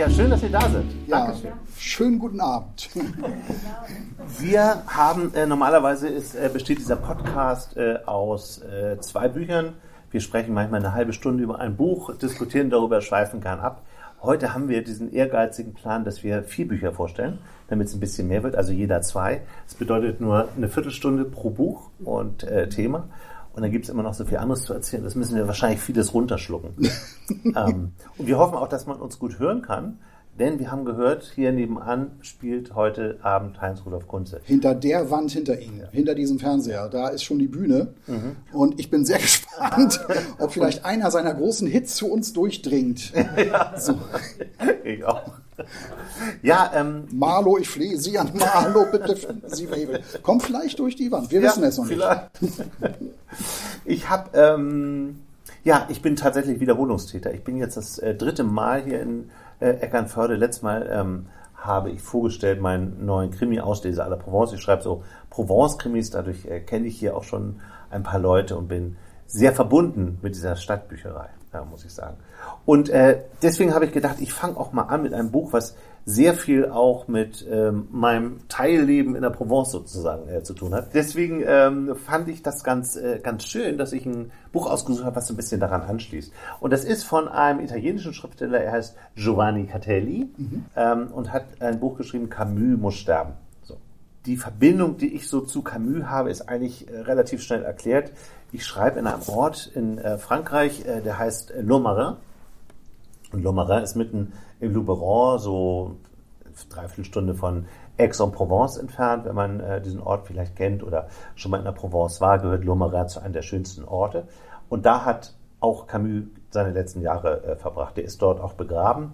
Ja, schön, dass ihr da sind. Ja, Dankeschön. Schönen guten Abend. Wir haben, äh, normalerweise ist, äh, besteht dieser Podcast äh, aus äh, zwei Büchern. Wir sprechen manchmal eine halbe Stunde über ein Buch, diskutieren darüber, schweifen gern ab. Heute haben wir diesen ehrgeizigen Plan, dass wir vier Bücher vorstellen, damit es ein bisschen mehr wird, also jeder zwei. Das bedeutet nur eine Viertelstunde pro Buch und äh, Thema. Und dann gibt es immer noch so viel anderes zu erzählen. Das müssen wir wahrscheinlich vieles runterschlucken. ähm, und wir hoffen auch, dass man uns gut hören kann. Denn wir haben gehört, hier nebenan spielt heute Abend Heinz-Rudolf Kunze. Hinter der Wand hinter Ihnen, ja. hinter diesem Fernseher, da ist schon die Bühne. Mhm. Und ich bin sehr gespannt, ob vielleicht einer seiner großen Hits zu uns durchdringt. ja. So. Ich auch. Ja, ähm, Marlo, ich flehe Sie an Marlo, bitte Sie Mabel. Kommt vielleicht durch die Wand. Wir ja, wissen es noch vielleicht. nicht. ich habe, ähm, ja, ich bin tatsächlich Wiederholungstäter. Ich bin jetzt das äh, dritte Mal hier in äh, Eckernförde. Letztes Mal ähm, habe ich vorgestellt meinen neuen Krimi-Ausleser à la Provence. Ich schreibe so Provence-Krimis, dadurch äh, kenne ich hier auch schon ein paar Leute und bin sehr verbunden mit dieser Stadtbücherei, ja, muss ich sagen. Und äh, deswegen habe ich gedacht, ich fange auch mal an mit einem Buch, was sehr viel auch mit ähm, meinem Teilleben in der Provence sozusagen äh, zu tun hat. Deswegen ähm, fand ich das ganz, äh, ganz schön, dass ich ein Buch ausgesucht habe, was so ein bisschen daran anschließt. Und das ist von einem italienischen Schriftsteller, er heißt Giovanni Catelli mhm. ähm, und hat ein Buch geschrieben, Camus muss sterben. Die Verbindung, die ich so zu Camus habe, ist eigentlich äh, relativ schnell erklärt. Ich schreibe in einem Ort in äh, Frankreich, äh, der heißt Lomarin. Und Lomarin ist mitten im Luberon, so dreiviertel Stunde von Aix-en-Provence entfernt. Wenn man äh, diesen Ort vielleicht kennt oder schon mal in der Provence war, gehört Lomarin zu einem der schönsten Orte. Und da hat auch Camus seine letzten Jahre äh, verbracht. Der ist dort auch begraben.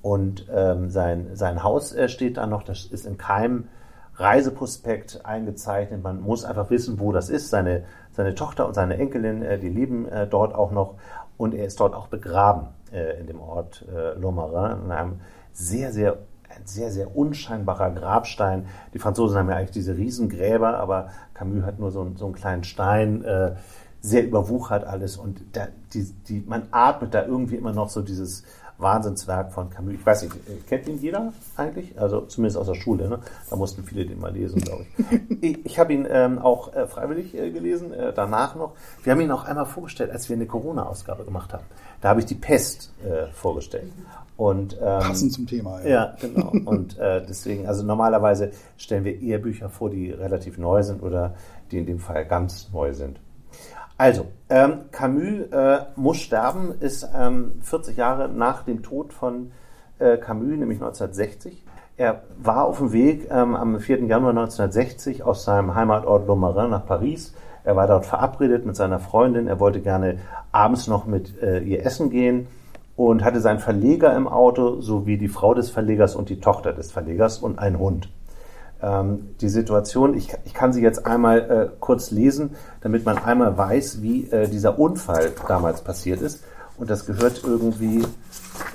Und ähm, sein, sein Haus äh, steht da noch, das ist in keinem Reiseprospekt eingezeichnet. Man muss einfach wissen, wo das ist. Seine, seine Tochter und seine Enkelin, äh, die leben äh, dort auch noch. Und er ist dort auch begraben äh, in dem Ort äh, Lomarin, in einem sehr, sehr ein sehr, sehr unscheinbarer Grabstein. Die Franzosen haben ja eigentlich diese Riesengräber, aber Camus hat nur so, so einen kleinen Stein, äh, sehr überwuchert alles und da, die, die, man atmet da irgendwie immer noch so dieses Wahnsinnswerk von Camus. Ich weiß nicht, kennt ihn jeder eigentlich? Also zumindest aus der Schule, ne? Da mussten viele den mal lesen, glaube ich. ich. ich habe ihn ähm, auch äh, freiwillig äh, gelesen, äh, danach noch. Wir haben ihn auch einmal vorgestellt, als wir eine Corona-Ausgabe gemacht haben. Da habe ich die Pest äh, vorgestellt. Und, ähm, Passend zum Thema, ja. Ja, genau. Und äh, deswegen, also normalerweise stellen wir eher Bücher vor, die relativ neu sind oder die in dem Fall ganz neu sind. Also, ähm, Camus äh, muss sterben, ist ähm, 40 Jahre nach dem Tod von äh, Camus, nämlich 1960. Er war auf dem Weg ähm, am 4. Januar 1960 aus seinem Heimatort Lomarin nach Paris. Er war dort verabredet mit seiner Freundin. Er wollte gerne abends noch mit äh, ihr essen gehen und hatte seinen Verleger im Auto sowie die Frau des Verlegers und die Tochter des Verlegers und einen Hund die Situation, ich, ich kann sie jetzt einmal äh, kurz lesen, damit man einmal weiß, wie äh, dieser Unfall damals passiert ist. Und das gehört irgendwie,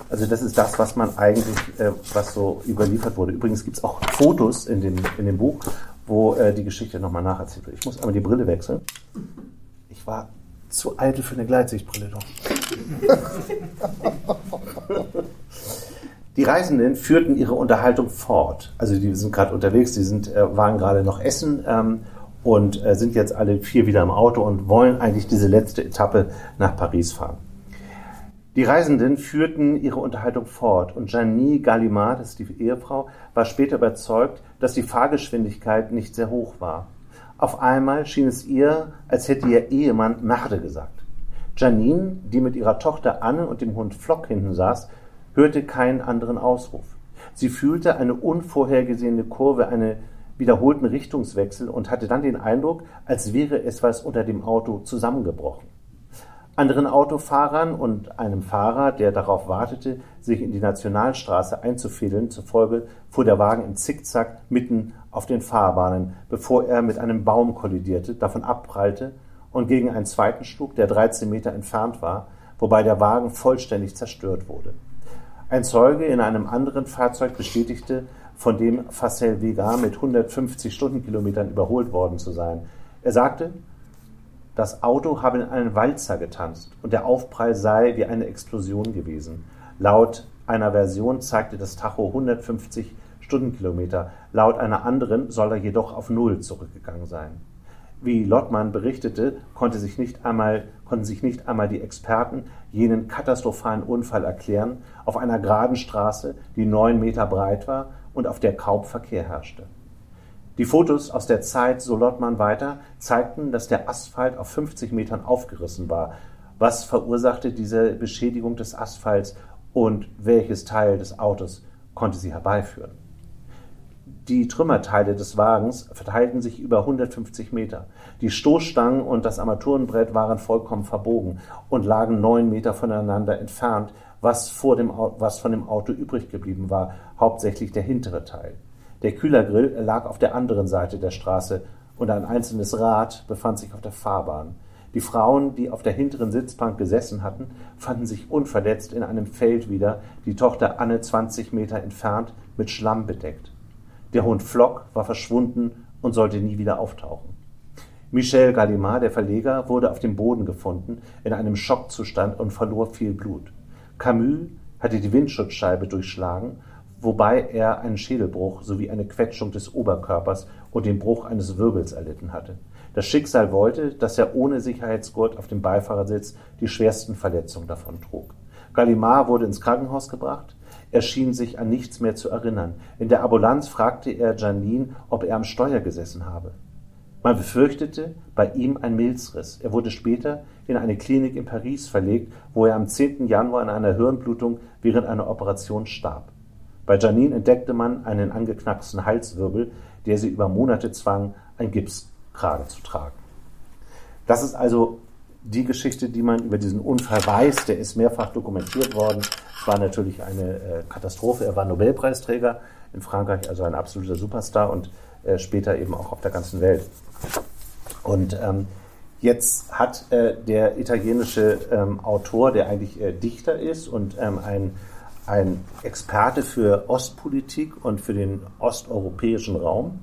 also das ist das, was man eigentlich, äh, was so überliefert wurde. Übrigens gibt es auch Fotos in dem, in dem Buch, wo äh, die Geschichte nochmal nacherzählt wird. Ich muss einmal die Brille wechseln. Ich war zu eitel für eine Gleitsichtbrille doch. Die Reisenden führten ihre Unterhaltung fort. Also die sind gerade unterwegs, die sind, äh, waren gerade noch essen ähm, und äh, sind jetzt alle vier wieder im Auto und wollen eigentlich diese letzte Etappe nach Paris fahren. Die Reisenden führten ihre Unterhaltung fort und Janie Gallimard, das ist die Ehefrau, war später überzeugt, dass die Fahrgeschwindigkeit nicht sehr hoch war. Auf einmal schien es ihr, als hätte ihr Ehemann Merde gesagt. Janine, die mit ihrer Tochter Anne und dem Hund Flock hinten saß, hörte keinen anderen Ausruf. Sie fühlte eine unvorhergesehene Kurve, einen wiederholten Richtungswechsel und hatte dann den Eindruck, als wäre etwas unter dem Auto zusammengebrochen. Anderen Autofahrern und einem Fahrer, der darauf wartete, sich in die Nationalstraße einzufädeln, zufolge fuhr der Wagen im Zickzack mitten auf den Fahrbahnen, bevor er mit einem Baum kollidierte, davon abprallte und gegen einen zweiten schlug, der 13 Meter entfernt war, wobei der Wagen vollständig zerstört wurde. Ein Zeuge in einem anderen Fahrzeug bestätigte, von dem Facel Vega mit 150 Stundenkilometern überholt worden zu sein. Er sagte, das Auto habe in einen Walzer getanzt und der Aufprall sei wie eine Explosion gewesen. Laut einer Version zeigte das Tacho 150 Stundenkilometer, laut einer anderen soll er jedoch auf Null zurückgegangen sein. Wie Lottmann berichtete, konnte sich nicht einmal, konnten sich nicht einmal die Experten jenen katastrophalen Unfall erklären auf einer geraden Straße, die neun Meter breit war und auf der kaum Verkehr herrschte. Die Fotos aus der Zeit, so Lottmann weiter, zeigten, dass der Asphalt auf 50 Metern aufgerissen war. Was verursachte diese Beschädigung des Asphalts und welches Teil des Autos konnte sie herbeiführen? Die Trümmerteile des Wagens verteilten sich über 150 Meter. Die Stoßstangen und das Armaturenbrett waren vollkommen verbogen und lagen neun Meter voneinander entfernt, was, vor dem, was von dem Auto übrig geblieben war, hauptsächlich der hintere Teil. Der Kühlergrill lag auf der anderen Seite der Straße und ein einzelnes Rad befand sich auf der Fahrbahn. Die Frauen, die auf der hinteren Sitzbank gesessen hatten, fanden sich unverletzt in einem Feld wieder, die Tochter Anne 20 Meter entfernt, mit Schlamm bedeckt. Der Hund Flock war verschwunden und sollte nie wieder auftauchen. Michel Gallimard, der Verleger, wurde auf dem Boden gefunden, in einem Schockzustand und verlor viel Blut. Camus hatte die Windschutzscheibe durchschlagen wobei er einen Schädelbruch sowie eine Quetschung des Oberkörpers und den Bruch eines Wirbels erlitten hatte. Das Schicksal wollte, dass er ohne Sicherheitsgurt auf dem Beifahrersitz die schwersten Verletzungen davon trug. Gallimard wurde ins Krankenhaus gebracht. Er schien sich an nichts mehr zu erinnern. In der Ambulanz fragte er Janine, ob er am Steuer gesessen habe. Man befürchtete bei ihm ein Milzriss. Er wurde später in eine Klinik in Paris verlegt, wo er am 10. Januar an einer Hirnblutung während einer Operation starb. Bei Janine entdeckte man einen angeknacksten Halswirbel, der sie über Monate zwang, ein Gipskragen zu tragen. Das ist also die Geschichte, die man über diesen Unfall weiß. Der ist mehrfach dokumentiert worden. Es war natürlich eine äh, Katastrophe. Er war Nobelpreisträger in Frankreich, also ein absoluter Superstar und äh, später eben auch auf der ganzen Welt. Und ähm, jetzt hat äh, der italienische ähm, Autor, der eigentlich äh, Dichter ist und ähm, ein ein Experte für Ostpolitik und für den osteuropäischen Raum,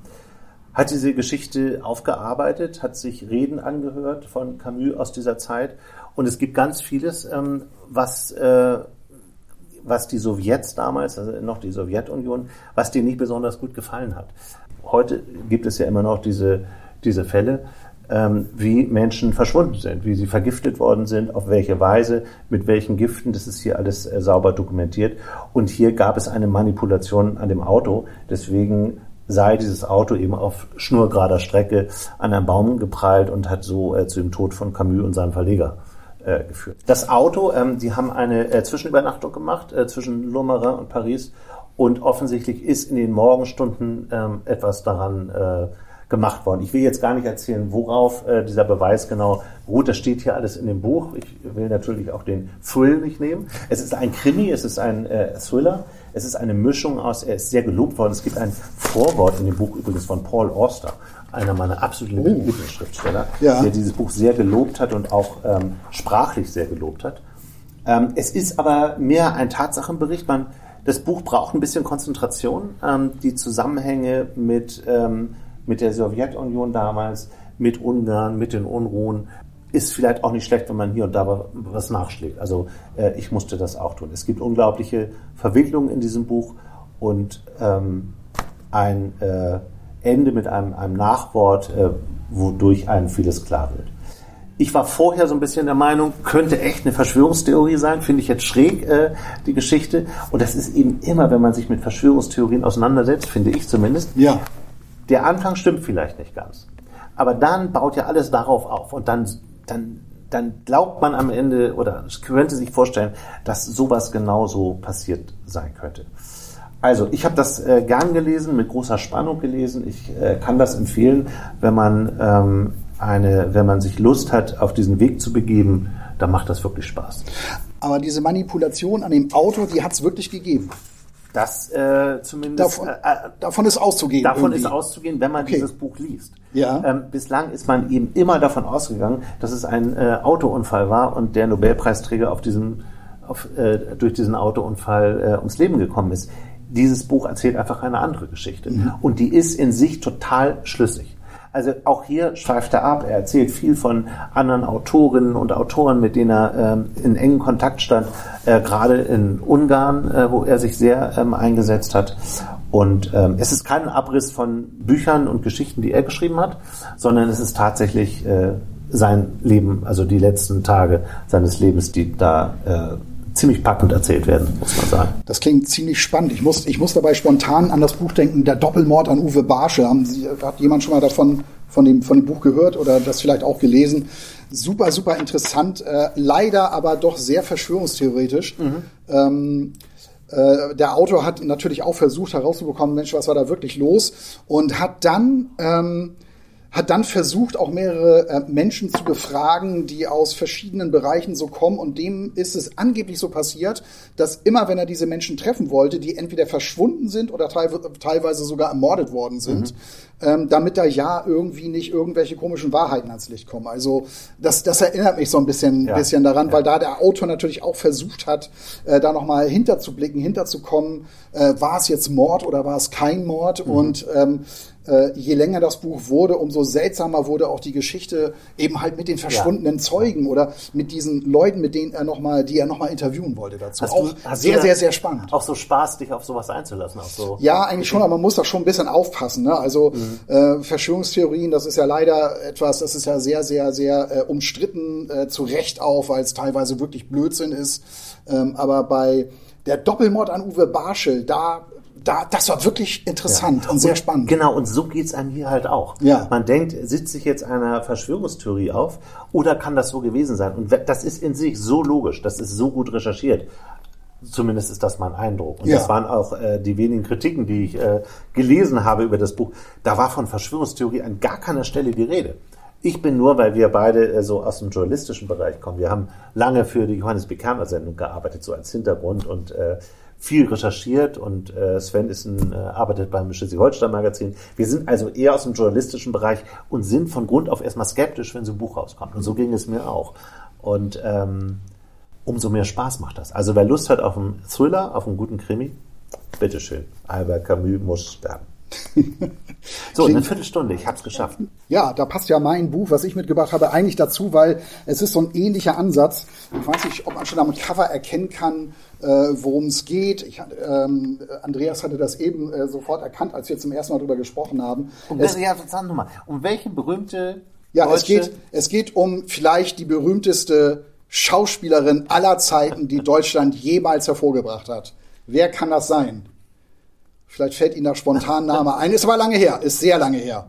hat diese Geschichte aufgearbeitet, hat sich Reden angehört von Camus aus dieser Zeit und es gibt ganz vieles, ähm, was, äh, was die Sowjets damals, also noch die Sowjetunion, was denen nicht besonders gut gefallen hat. Heute gibt es ja immer noch diese, diese Fälle, ähm, wie Menschen verschwunden sind, wie sie vergiftet worden sind, auf welche Weise, mit welchen Giften. Das ist hier alles äh, sauber dokumentiert. Und hier gab es eine Manipulation an dem Auto. Deswegen sei dieses Auto eben auf schnurgerader Strecke an einen Baum geprallt und hat so äh, zu dem Tod von Camus und seinem Verleger äh, geführt. Das Auto, ähm, die haben eine äh, Zwischenübernachtung gemacht äh, zwischen Lomarin und Paris und offensichtlich ist in den Morgenstunden ähm, etwas daran äh, gemacht worden. Ich will jetzt gar nicht erzählen, worauf äh, dieser Beweis genau ruht. Das steht hier alles in dem Buch. Ich will natürlich auch den Thrill nicht nehmen. Es ist ein Krimi, es ist ein äh, Thriller. Es ist eine Mischung aus, er ist sehr gelobt worden. Es gibt ein Vorwort in dem Buch übrigens von Paul Auster, einer meiner absoluten oh. Lieblingsschriftsteller, ja. der dieses Buch sehr gelobt hat und auch ähm, sprachlich sehr gelobt hat. Ähm, es ist aber mehr ein Tatsachenbericht. Man, das Buch braucht ein bisschen Konzentration. Ähm, die Zusammenhänge mit ähm, mit der Sowjetunion damals, mit Ungarn, mit den Unruhen, ist vielleicht auch nicht schlecht, wenn man hier und da was nachschlägt. Also äh, ich musste das auch tun. Es gibt unglaubliche Verwicklungen in diesem Buch und ähm, ein äh, Ende mit einem, einem Nachwort, äh, wodurch einem vieles klar wird. Ich war vorher so ein bisschen der Meinung, könnte echt eine Verschwörungstheorie sein, finde ich jetzt schräg, äh, die Geschichte. Und das ist eben immer, wenn man sich mit Verschwörungstheorien auseinandersetzt, finde ich zumindest, ja. Der Anfang stimmt vielleicht nicht ganz. Aber dann baut ja alles darauf auf und dann, dann, dann glaubt man am Ende oder könnte sich vorstellen, dass sowas genauso passiert sein könnte. Also, ich habe das äh, gern gelesen, mit großer Spannung gelesen. Ich äh, kann das empfehlen, wenn man ähm, eine, wenn man sich Lust hat, auf diesen Weg zu begeben da macht das wirklich Spaß. Aber diese Manipulation an dem Auto, die hat es wirklich gegeben. Das äh, zumindest. Davon, äh, davon ist auszugehen. Davon irgendwie. ist auszugehen, wenn man okay. dieses Buch liest. Ja. Ähm, bislang ist man eben immer davon ausgegangen, dass es ein äh, Autounfall war und der Nobelpreisträger auf diesem, auf, äh, durch diesen Autounfall äh, ums Leben gekommen ist. Dieses Buch erzählt einfach eine andere Geschichte. Mhm. Und die ist in sich total schlüssig. Also auch hier schweift er ab. Er erzählt viel von anderen Autorinnen und Autoren, mit denen er ähm, in engen Kontakt stand, äh, gerade in Ungarn, äh, wo er sich sehr ähm, eingesetzt hat. Und ähm, es ist kein Abriss von Büchern und Geschichten, die er geschrieben hat, sondern es ist tatsächlich äh, sein Leben, also die letzten Tage seines Lebens, die da äh, ziemlich packend erzählt werden, muss man sagen. Das klingt ziemlich spannend. Ich muss, ich muss dabei spontan an das Buch denken, Der Doppelmord an Uwe Barsche. Haben Sie, hat jemand schon mal davon von dem, von dem Buch gehört oder das vielleicht auch gelesen? Super, super interessant. Äh, leider aber doch sehr verschwörungstheoretisch. Mhm. Ähm, äh, der Autor hat natürlich auch versucht herauszubekommen, Mensch, was war da wirklich los? Und hat dann ähm, hat dann versucht, auch mehrere äh, Menschen zu befragen, die aus verschiedenen Bereichen so kommen. Und dem ist es angeblich so passiert, dass immer, wenn er diese Menschen treffen wollte, die entweder verschwunden sind oder teilweise sogar ermordet worden sind, mhm. ähm, damit da ja irgendwie nicht irgendwelche komischen Wahrheiten ans Licht kommen. Also das, das erinnert mich so ein bisschen, ja. bisschen daran, ja. weil da der Autor natürlich auch versucht hat, äh, da nochmal hinterzublicken, hinterzukommen, äh, war es jetzt Mord oder war es kein Mord? Mhm. Und ähm, äh, je länger das Buch wurde, umso seltsamer wurde auch die Geschichte eben halt mit den verschwundenen ja. Zeugen oder mit diesen Leuten, mit denen er noch mal, die er nochmal interviewen wollte dazu. Hast auch du, sehr, sehr, sehr spannend. Auch so Spaß, dich auf sowas einzulassen. Auch so ja, eigentlich schon, aber man muss doch schon ein bisschen aufpassen. Ne? Also mhm. äh, Verschwörungstheorien, das ist ja leider etwas, das ist ja sehr, sehr, sehr äh, umstritten, äh, zu Recht auch, weil es teilweise wirklich Blödsinn ist. Ähm, aber bei der Doppelmord an Uwe Barschel, da da, das war wirklich interessant ja. und sehr spannend. Genau, und so geht's einem hier halt auch. Ja. Man denkt, sitzt sich jetzt einer Verschwörungstheorie auf oder kann das so gewesen sein? Und das ist in sich so logisch, das ist so gut recherchiert. Zumindest ist das mein Eindruck. Und ja. das waren auch äh, die wenigen Kritiken, die ich äh, gelesen habe über das Buch. Da war von Verschwörungstheorie an gar keiner Stelle die Rede. Ich bin nur, weil wir beide äh, so aus dem journalistischen Bereich kommen. Wir haben lange für die Johannes B. Kerner Sendung gearbeitet, so als Hintergrund und äh, viel recherchiert und äh, Sven ist ein, äh, arbeitet beim Schleswig-Holstein-Magazin. Wir sind also eher aus dem journalistischen Bereich und sind von Grund auf erstmal skeptisch, wenn so ein Buch rauskommt. Und so ging es mir auch. Und ähm, umso mehr Spaß macht das. Also wer Lust hat auf einen Thriller, auf einen guten Krimi, bitteschön. Albert Camus muss sterben. so, Klingt, eine Viertelstunde, ich habe es geschafft. Ja, da passt ja mein Buch, was ich mitgebracht habe, eigentlich dazu, weil es ist so ein ähnlicher Ansatz. Ich weiß nicht, ob man schon am Cover erkennen kann, äh, worum es geht. Ich, ähm, Andreas hatte das eben äh, sofort erkannt, als wir zum ersten Mal darüber gesprochen haben. Um, es, ja, sag mal, um welche berühmte Ja, es geht, es geht um vielleicht die berühmteste Schauspielerin aller Zeiten, die Deutschland jemals hervorgebracht hat. Wer kann das sein? Vielleicht fällt Ihnen da spontan Name ein. Ist aber lange her, ist sehr lange her.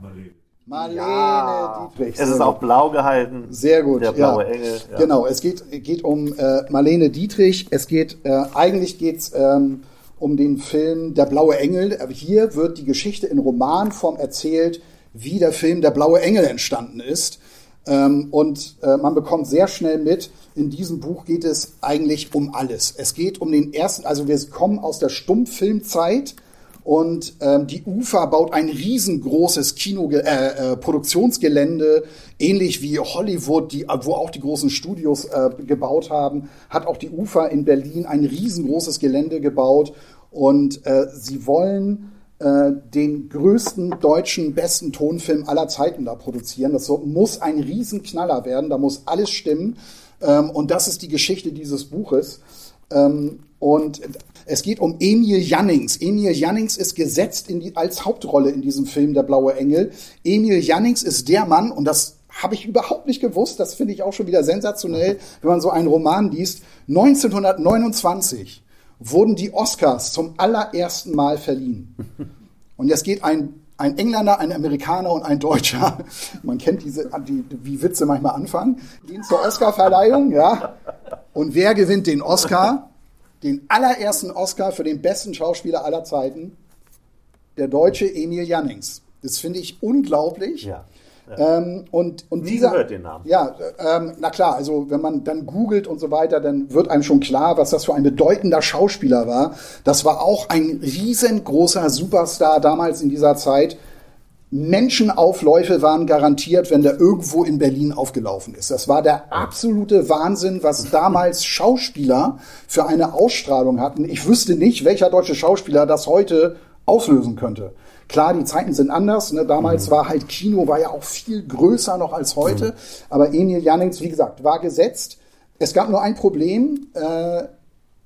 Marlene ja. Dietrich. Es ist auch blau gehalten. Sehr gut. Der blaue ja. Engel. Ja. Genau, es geht, geht um äh, Marlene Dietrich. Es geht, äh, eigentlich geht's ähm, um den Film Der blaue Engel. Hier wird die Geschichte in Romanform erzählt, wie der Film Der blaue Engel entstanden ist. Ähm, und äh, man bekommt sehr schnell mit, in diesem Buch geht es eigentlich um alles. Es geht um den ersten, also wir kommen aus der Stummfilmzeit und ähm, die UFA baut ein riesengroßes Kino äh, äh, Produktionsgelände, ähnlich wie Hollywood, die, wo auch die großen Studios äh, gebaut haben, hat auch die UFA in Berlin ein riesengroßes Gelände gebaut. Und äh, sie wollen äh, den größten deutschen besten Tonfilm aller Zeiten da produzieren. Das muss ein Riesenknaller werden, da muss alles stimmen. Ähm, und das ist die Geschichte dieses Buches. Ähm, und es geht um Emil Jannings. Emil Jannings ist gesetzt in die, als Hauptrolle in diesem Film Der blaue Engel. Emil Jannings ist der Mann, und das habe ich überhaupt nicht gewusst, das finde ich auch schon wieder sensationell, wenn man so einen Roman liest. 1929 wurden die Oscars zum allerersten Mal verliehen. Und jetzt geht ein, ein Engländer, ein Amerikaner und ein Deutscher, man kennt diese, die, wie Witze manchmal anfangen, gehen zur Oscarverleihung, ja. Und wer gewinnt den Oscar? Den allerersten Oscar für den besten Schauspieler aller Zeiten, der deutsche Emil Jannings. Das finde ich unglaublich. Ja. Ja. Ähm, und, und Nie dieser, gehört den Namen. Ja, ähm, na klar, also wenn man dann googelt und so weiter, dann wird einem schon klar, was das für ein bedeutender Schauspieler war. Das war auch ein riesengroßer Superstar damals in dieser Zeit. Menschenaufläufe waren garantiert, wenn der irgendwo in Berlin aufgelaufen ist. Das war der absolute Wahnsinn, was damals Schauspieler für eine Ausstrahlung hatten. Ich wüsste nicht, welcher deutsche Schauspieler das heute auslösen könnte. Klar, die Zeiten sind anders. Ne? Damals mhm. war halt Kino war ja auch viel größer noch als heute. Mhm. Aber Emil Jannings, wie gesagt, war gesetzt. Es gab nur ein Problem. Äh,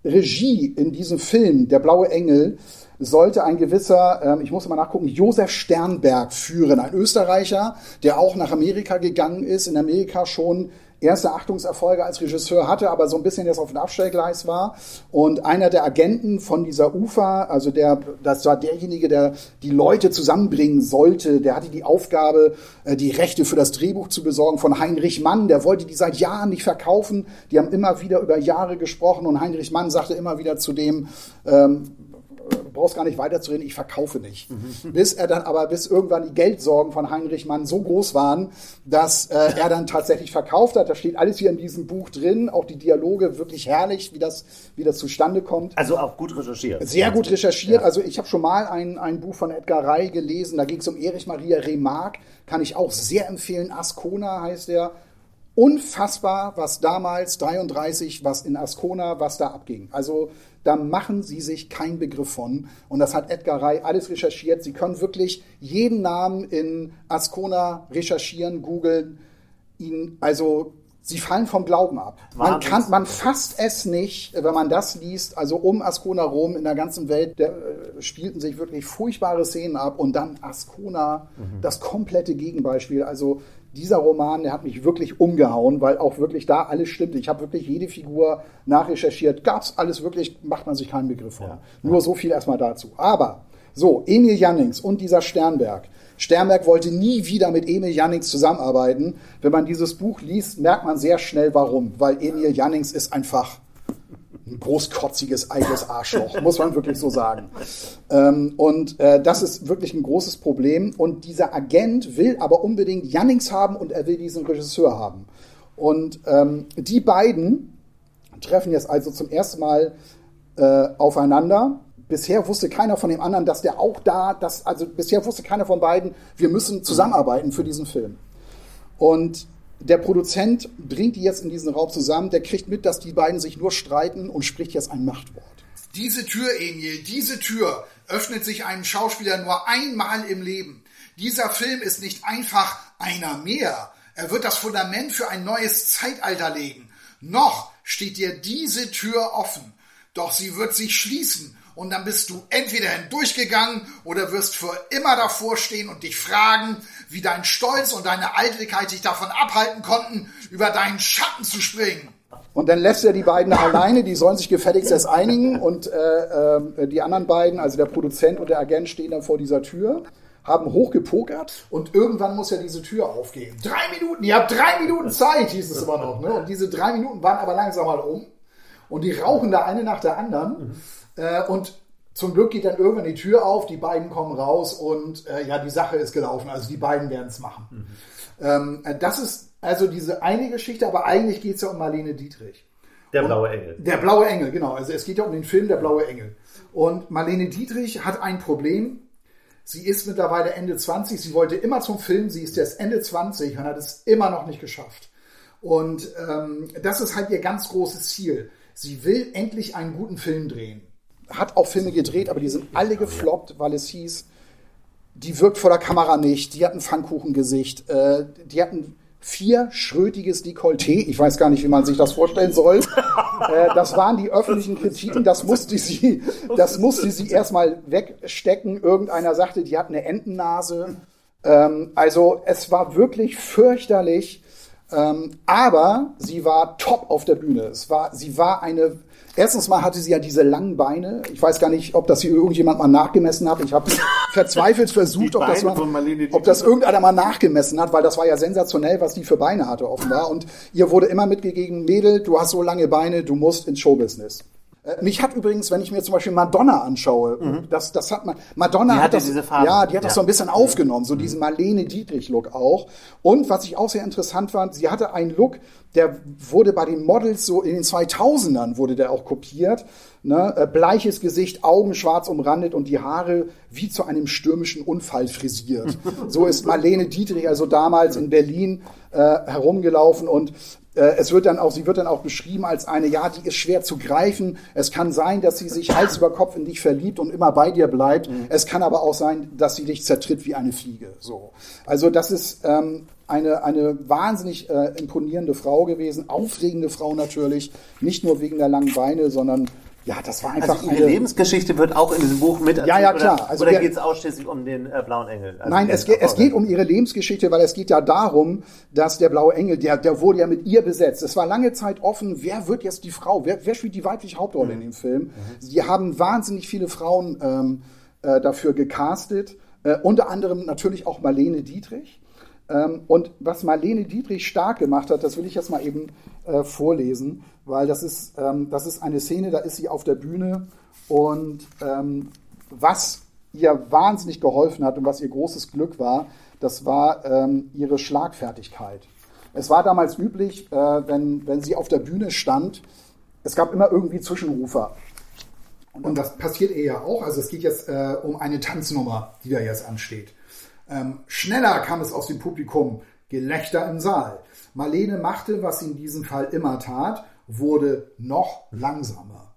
Regie in diesem Film, Der blaue Engel, sollte ein gewisser, ähm, ich muss mal nachgucken, Josef Sternberg führen, ein Österreicher, der auch nach Amerika gegangen ist, in Amerika schon erste Achtungserfolge als Regisseur hatte, aber so ein bisschen jetzt auf dem Abstellgleis war. Und einer der Agenten von dieser UFA, also der, das war derjenige, der die Leute zusammenbringen sollte, der hatte die Aufgabe, äh, die Rechte für das Drehbuch zu besorgen von Heinrich Mann. Der wollte die seit Jahren nicht verkaufen. Die haben immer wieder über Jahre gesprochen und Heinrich Mann sagte immer wieder zu dem, ähm, brauchst gar nicht weiterzureden, ich verkaufe nicht. Mhm. Bis er dann aber, bis irgendwann die Geldsorgen von Heinrich Mann so groß waren, dass äh, er dann tatsächlich verkauft hat. Da steht alles hier in diesem Buch drin, auch die Dialoge wirklich herrlich, wie das, wie das zustande kommt. Also auch gut recherchiert. Sehr gut recherchiert. Ja. Also ich habe schon mal ein, ein Buch von Edgar Rey gelesen, da ging es um Erich Maria Remarque, kann ich auch sehr empfehlen. Ascona heißt er unfassbar, was damals 33, was in Ascona, was da abging. Also da machen Sie sich keinen Begriff von. Und das hat Edgar Rey alles recherchiert. Sie können wirklich jeden Namen in Ascona recherchieren, googeln, ihn, also Sie fallen vom Glauben ab. Man kann, man fasst es nicht, wenn man das liest. Also um Ascona Rom in der ganzen Welt der, äh, spielten sich wirklich furchtbare Szenen ab und dann Ascona, mhm. das komplette Gegenbeispiel. Also dieser Roman, der hat mich wirklich umgehauen, weil auch wirklich da alles stimmt. Ich habe wirklich jede Figur nachrecherchiert. Gab's alles wirklich, macht man sich keinen Begriff von. Ja. Nur so viel erstmal dazu. Aber so, Emil Jannings und dieser Sternberg. Sternberg wollte nie wieder mit Emil Jannings zusammenarbeiten. Wenn man dieses Buch liest, merkt man sehr schnell warum. Weil Emil Jannings ist einfach ein großkotziges, eitles Arschloch, muss man wirklich so sagen. Ähm, und äh, das ist wirklich ein großes Problem. Und dieser Agent will aber unbedingt Jannings haben und er will diesen Regisseur haben. Und ähm, die beiden treffen jetzt also zum ersten Mal äh, aufeinander. Bisher wusste keiner von dem anderen, dass der auch da, dass, also bisher wusste keiner von beiden, wir müssen zusammenarbeiten für diesen Film. Und der Produzent bringt die jetzt in diesen Raum zusammen, der kriegt mit, dass die beiden sich nur streiten und spricht jetzt ein Machtwort. Diese Tür, Emil, diese Tür öffnet sich einem Schauspieler nur einmal im Leben. Dieser Film ist nicht einfach einer mehr. Er wird das Fundament für ein neues Zeitalter legen. Noch steht dir diese Tür offen. Doch sie wird sich schließen und dann bist du entweder hindurchgegangen oder wirst für immer davor stehen und dich fragen, wie dein Stolz und deine Eitelkeit dich davon abhalten konnten, über deinen Schatten zu springen. Und dann lässt er die beiden alleine, die sollen sich gefälligst erst einigen und äh, äh, die anderen beiden, also der Produzent und der Agent, stehen dann vor dieser Tür, haben hochgepokert und irgendwann muss ja diese Tür aufgehen. Drei Minuten, ihr habt drei Minuten Zeit, hieß es immer noch. Ne? Und diese drei Minuten waren aber langsam mal um und die rauchen da eine nach der anderen. Äh, und zum Glück geht dann irgendwann die Tür auf, die beiden kommen raus und äh, ja, die Sache ist gelaufen. Also die beiden werden es machen. Mhm. Ähm, äh, das ist also diese eine Geschichte, aber eigentlich geht es ja um Marlene Dietrich. Der blaue Engel. Der blaue Engel, genau. Also es geht ja um den Film Der blaue Engel. Und Marlene Dietrich hat ein Problem. Sie ist mittlerweile Ende 20. Sie wollte immer zum Film. Sie ist jetzt Ende 20 und hat es immer noch nicht geschafft. Und ähm, das ist halt ihr ganz großes Ziel. Sie will endlich einen guten Film drehen hat auch Filme gedreht, aber die sind alle gefloppt, weil es hieß, die wirkt vor der Kamera nicht, die hat ein Pfannkuchengesicht, äh, die hatten vierschrötiges Dekolleté. Ich weiß gar nicht, wie man sich das vorstellen soll. äh, das waren die öffentlichen Kritiken. Das musste sie, das musste sie erstmal wegstecken. Irgendeiner sagte, die hat eine Entennase. Ähm, also es war wirklich fürchterlich. Ähm, aber sie war top auf der Bühne. Es war, sie war eine Erstens mal hatte sie ja diese langen Beine. Ich weiß gar nicht, ob das hier irgendjemand mal nachgemessen hat. Ich habe verzweifelt versucht, ob das, mal, ob das irgendeiner mal nachgemessen hat, weil das war ja sensationell, was die für Beine hatte offenbar. Und ihr wurde immer mitgegeben, Mädel, du hast so lange Beine, du musst ins Showbusiness. Äh, Mich hat übrigens, wenn ich mir zum Beispiel Madonna anschaue, das, das hat man, Madonna Die hat das, diese ja, die hat das Ja. so ein bisschen aufgenommen, so diesen Marlene Dietrich-Look auch. Und was ich auch sehr interessant fand, sie hatte einen Look, der wurde bei den Models so in den 2000ern wurde der auch kopiert. Ne? Äh, Bleiches Gesicht, Augen schwarz umrandet und die Haare wie zu einem stürmischen Unfall frisiert. so ist Marlene Dietrich also damals in Berlin äh, herumgelaufen und es wird dann auch, sie wird dann auch beschrieben als eine, ja, die ist schwer zu greifen. Es kann sein, dass sie sich Hals über Kopf in dich verliebt und immer bei dir bleibt. Es kann aber auch sein, dass sie dich zertritt wie eine Fliege. So. Also das ist ähm, eine, eine wahnsinnig äh, imponierende Frau gewesen, aufregende Frau natürlich, nicht nur wegen der langen Beine, sondern ja, das war einfach Also ihre eine, Lebensgeschichte wird auch in diesem Buch mit Ja, ja, klar. Oder, Also oder geht es ausschließlich um den äh, blauen Engel? Also Nein, es geht, es geht um ihre Lebensgeschichte, weil es geht ja darum, dass der blaue Engel, der, der wurde ja mit ihr besetzt. Es war lange Zeit offen, wer wird jetzt die Frau, wer, wer spielt die weibliche Hauptrolle in dem Film. Sie haben wahnsinnig viele Frauen ähm, äh, dafür gecastet, äh, unter anderem natürlich auch Marlene Dietrich. Ähm, und was Marlene Dietrich stark gemacht hat, das will ich jetzt mal eben äh, vorlesen, weil das ist, ähm, das ist eine Szene, da ist sie auf der Bühne und ähm, was ihr wahnsinnig geholfen hat und was ihr großes Glück war, das war ihre Schlagfertigkeit. Es war damals üblich, äh, wenn, wenn sie auf der Bühne stand, es gab immer irgendwie Zwischenrufer. Und das passiert ja auch. Also es geht jetzt äh, um eine Tanznummer, die da jetzt ansteht. Ähm, schneller kam es aus dem Publikum. Gelächter im Saal. Marlene machte, was sie in diesem Fall immer tat, wurde noch langsamer.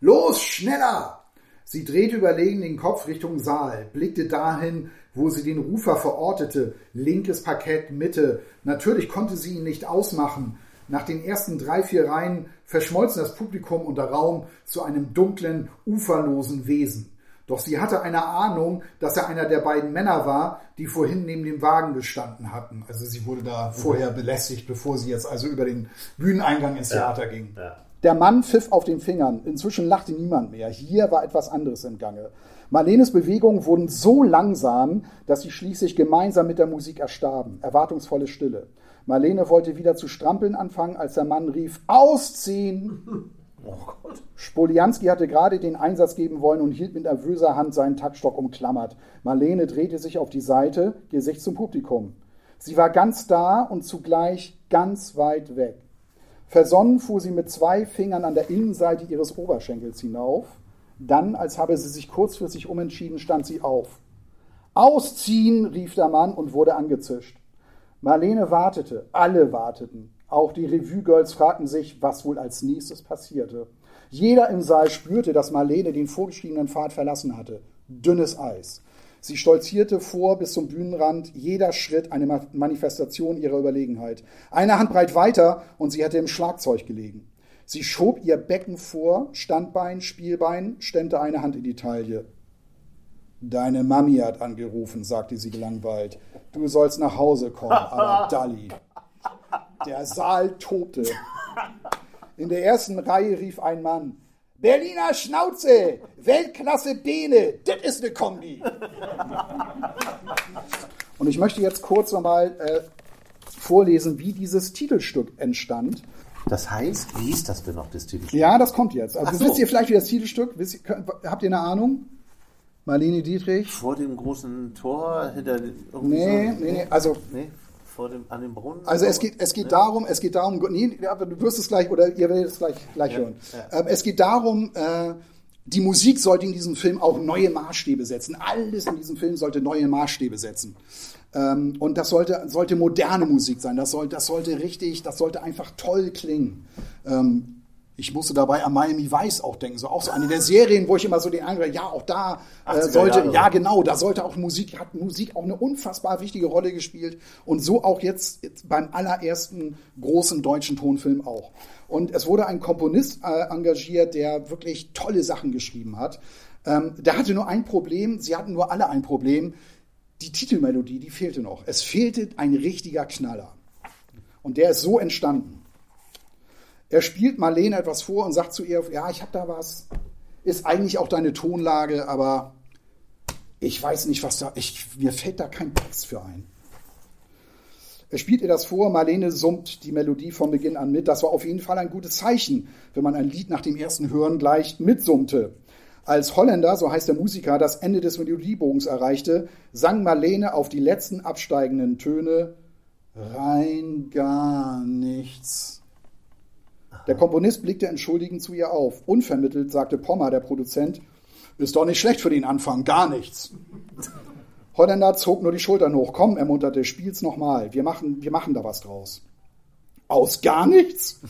Los, schneller! Sie drehte überlegen den Kopf Richtung Saal, blickte dahin, wo sie den Rufer verortete. Linkes Parkett, Mitte. Natürlich konnte sie ihn nicht ausmachen. Nach den ersten drei, vier Reihen verschmolzen das Publikum und der Raum zu einem dunklen, uferlosen Wesen. Doch sie hatte eine Ahnung, dass er einer der beiden Männer war, die vorhin neben dem Wagen gestanden hatten. Also sie wurde da vorher belästigt, bevor sie jetzt also über den Bühneneingang ins Theater ging. Der Mann pfiff auf den Fingern. Inzwischen lachte niemand mehr. Hier war etwas anderes im Gange. Marlenes Bewegungen wurden so langsam, dass sie schließlich gemeinsam mit der Musik erstarben. Erwartungsvolle Stille. Marlene wollte wieder zu strampeln anfangen, als der Mann rief, ausziehen! Spolianski hatte gerade den Einsatz geben wollen und hielt mit nervöser Hand seinen Taktstock umklammert. Marlene drehte sich auf die Seite, Gesicht zum Publikum. Sie war ganz da und zugleich ganz weit weg. Versonnen fuhr sie mit zwei Fingern an der Innenseite ihres Oberschenkels hinauf. Dann, als habe sie sich kurzfristig umentschieden, stand sie auf. Ausziehen, rief der Mann und wurde angezischt. Marlene wartete, alle warteten. Auch die Revue-Girls fragten sich, was wohl als nächstes passierte. Jeder im Saal spürte, dass Marlene den vorgeschriebenen Pfad verlassen hatte. Dünnes Eis. Sie stolzierte vor bis zum Bühnenrand, jeder Schritt eine Ma- Manifestation ihrer Überlegenheit. Eine Handbreit weiter und sie hätte im Schlagzeug gelegen. Sie schob ihr Becken vor, Standbein, Spielbein, stemmte eine Hand in die Taille. Deine Mami hat angerufen, sagte sie gelangweilt. Du sollst nach Hause kommen, aber Dalli. Der Saal tobte. In der ersten Reihe rief ein Mann: Berliner Schnauze, Weltklasse Bene, das ist eine Kombi. Und ich möchte jetzt kurz nochmal äh, vorlesen, wie dieses Titelstück entstand. Das heißt, wie hieß das denn noch, das Titelstück? Ja, das kommt jetzt. Also so. wisst ihr vielleicht, wie das Titelstück? Wisst ihr, könnt, habt ihr eine Ahnung? Marlene Dietrich? Vor dem großen Tor, hinter Nee, so, nee, nee. Also Nee, vor dem, an dem Brunnen? Also es geht, es geht darum, es geht darum, nee, aber du wirst es gleich oder ihr werdet es gleich, gleich hören. Ähm, es geht darum, äh, die Musik sollte in diesem Film auch neue Maßstäbe setzen. Alles in diesem Film sollte neue Maßstäbe setzen. Ähm, und das sollte, sollte moderne Musik sein. Das sollte, das sollte richtig, das sollte einfach toll klingen. Ähm, ich musste dabei an Miami Vice auch denken, so auch so eine der Serien, wo ich immer so den Eindruck, ja, auch da äh, 80er sollte, Jahre. ja, genau, da sollte auch Musik, hat Musik auch eine unfassbar wichtige Rolle gespielt und so auch jetzt, jetzt beim allerersten großen deutschen Tonfilm auch. Und es wurde ein Komponist äh, engagiert, der wirklich tolle Sachen geschrieben hat. Ähm, der hatte nur ein Problem, sie hatten nur alle ein Problem, die Titelmelodie, die fehlte noch. Es fehlte ein richtiger Knaller. Und der ist so entstanden. Er spielt Marlene etwas vor und sagt zu ihr, ja, ich habe da was, ist eigentlich auch deine Tonlage, aber ich weiß nicht, was da, ich, mir fällt da kein Text für ein. spielt ihr das vor, Marlene summt die Melodie von Beginn an mit. Das war auf jeden Fall ein gutes Zeichen, wenn man ein Lied nach dem ersten Hören gleich mitsummte. Als Holländer, so heißt der Musiker, das Ende des Melodiebogens erreichte, sang Marlene auf die letzten absteigenden Töne rein gar nichts. Der Komponist blickte entschuldigend zu ihr auf. Unvermittelt sagte Pommer, der Produzent, ist doch nicht schlecht für den Anfang, gar nichts. Holländer zog nur die Schultern hoch. Komm, ermunterte, spiel's nochmal. Wir machen, wir machen da was draus. Aus gar nichts?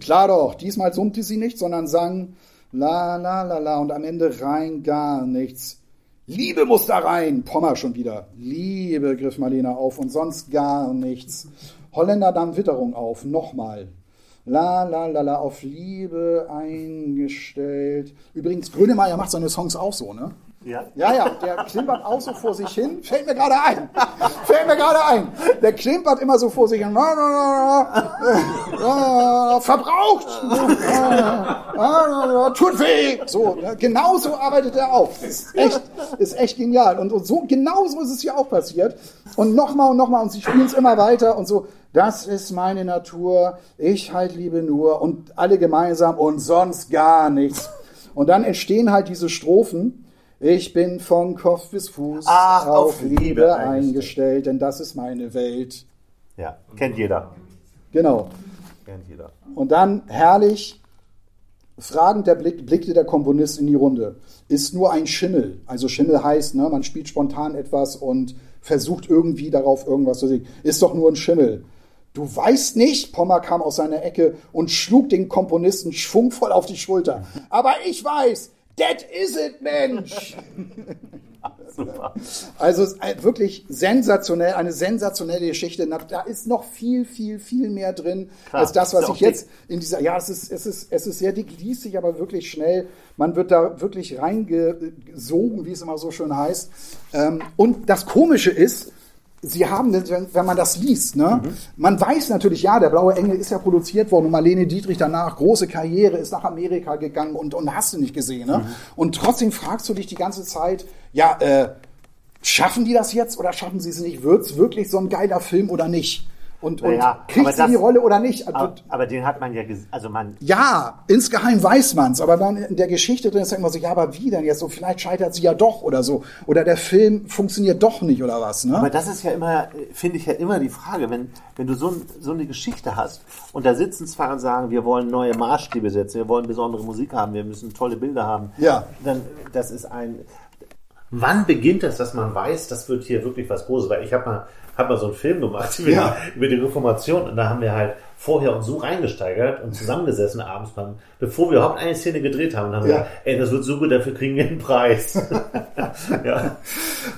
Klar doch, diesmal summte sie nicht, sondern sang la la la la und am Ende rein gar nichts. Liebe muss da rein. Pommer schon wieder. Liebe, griff Marlene auf und sonst gar nichts. Holländer nahm Witterung auf. Nochmal. La la la la auf Liebe eingestellt. Übrigens, Grönemeyer macht seine Songs auch so, ne? Ja. Ja, ja, der klimpert auch so vor sich hin. Fällt mir gerade ein. Fällt mir gerade ein. Der klimpert immer so vor sich hin. Verbraucht. Tut weh. So, genau so arbeitet er auch. Ist echt, ist echt genial. Und, und so, genau so ist es hier auch passiert. Und nochmal und nochmal. Und sie spielen es immer weiter und so. Das ist meine Natur. Ich halt liebe nur. Und alle gemeinsam und sonst gar nichts. Und dann entstehen halt diese Strophen ich bin von Kopf bis Fuß Ach, auf, auf Liebe, Liebe eingestellt, denn das ist meine Welt. Ja, kennt jeder. Genau. Kennt jeder. Und dann herrlich, fragend der Blick, blickte der Komponist in die Runde. Ist nur ein Schimmel. Also Schimmel heißt, ne, man spielt spontan etwas und versucht irgendwie darauf irgendwas zu singen. Ist doch nur ein Schimmel. Du weißt nicht, Pommer kam aus seiner Ecke und schlug den Komponisten schwungvoll auf die Schulter. Aber ich weiß, That is it, Mensch! Super. Also es ist wirklich sensationell, eine sensationelle Geschichte. Da ist noch viel, viel, viel mehr drin Klar, als das, was ich jetzt in dieser. Ja, es ist, es ist, es ist sehr dick, liest sich aber wirklich schnell. Man wird da wirklich reingesogen, wie es immer so schön heißt. Ähm, Und das Komische ist, Sie haben, wenn man das liest, ne, man weiß natürlich, ja, der Blaue Engel ist ja produziert worden und Marlene Dietrich danach, große Karriere, ist nach Amerika gegangen und, und hast du nicht gesehen. Ne? Und trotzdem fragst du dich die ganze Zeit, ja, äh, schaffen die das jetzt oder schaffen sie es nicht? Wird's wirklich so ein geiler Film oder nicht? Und, und Naja, kriegt sie das- die Rolle oder nicht? Aber, aber den hat man ja, also man, Ja, insgeheim weiß man's, aber wenn in der Geschichte drin ist, denkt man sich, ja, aber wie denn jetzt? So, vielleicht scheitert sie ja doch oder so. Oder der Film funktioniert doch nicht oder was, ne? Aber das ist ja immer, finde ich ja immer die Frage, wenn, wenn du so, so eine Geschichte hast und da sitzen zwei und sagen, wir wollen neue Maßstäbe setzen, wir wollen besondere Musik haben, wir müssen tolle Bilder haben, Ja. dann das ist ein. Wann beginnt das, dass man weiß, das wird hier wirklich was Großes? Weil ich habe mal, hab mal so einen Film gemacht über, Ja. die, über die Reformation und da haben wir halt vorher uns so reingesteigert und zusammengesessen abends, beim, bevor wir überhaupt eine Szene gedreht haben, und haben Ja. wir gesagt, ey, das wird so gut, dafür kriegen wir einen Preis. ja.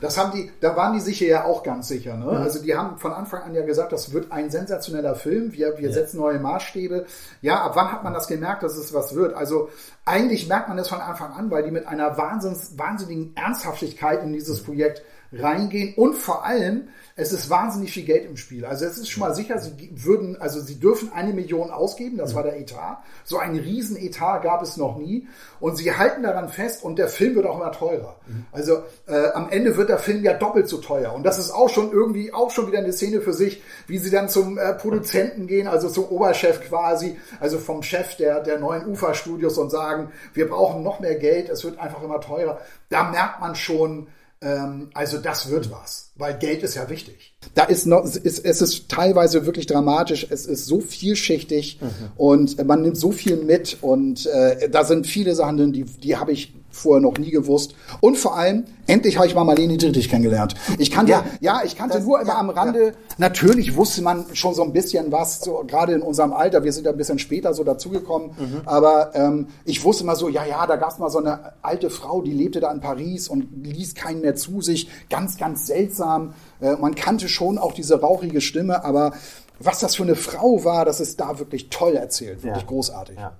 Das haben die, da waren die sich ja auch ganz sicher. Ne? Also die haben von Anfang an ja gesagt, das wird ein sensationeller Film. Wir, wir setzen neue Maßstäbe. Ja, ab wann hat man das gemerkt, dass es was wird? Also eigentlich merkt man das von Anfang an, weil die mit einer Wahnsinns, wahnsinnigen Ernsthaftigkeit in dieses Projekt reingehen und vor allem es ist wahnsinnig viel Geld im Spiel. Also es ist schon mal sicher, sie würden, also sie dürfen eine Million ausgeben, das war der Etat. So einen riesen Etat gab es noch nie. Und sie halten daran fest und der Film wird auch immer teurer. Also äh, am Ende wird der Film ja doppelt so teuer. Und das ist auch schon irgendwie auch schon wieder eine Szene für sich, wie sie dann zum äh, Produzenten gehen, also zum Oberchef quasi, also vom Chef der, der neuen Ufa-Studios und sagen, wir brauchen noch mehr Geld, es wird einfach immer teurer. Da merkt man schon, ähm, also das wird was, weil Geld ist ja wichtig. Da ist noch, es ist, es ist teilweise wirklich dramatisch, es ist so vielschichtig und man nimmt so viel mit und äh, da sind viele Sachen drin, die, die habe ich vorher noch nie gewusst. Und vor allem, endlich habe ich mal Marlene Dietrich kennengelernt. Ich kannte, ja, Ja. ich kannte Das- nur immer ja, am Rande. Natürlich wusste man schon so ein bisschen was, so, gerade in unserem Alter. Wir sind ja ein bisschen später so dazugekommen. Aber ähm, ich wusste mal so, ja, ja, da gab es mal so eine alte Frau, die lebte da in Paris und ließ keinen mehr zu sich. Ganz, ganz seltsam. Äh, man kannte schon auch diese rauchige Stimme, aber was das für eine Frau war, das ist da wirklich toll erzählt. Wirklich Ja. großartig. Ja.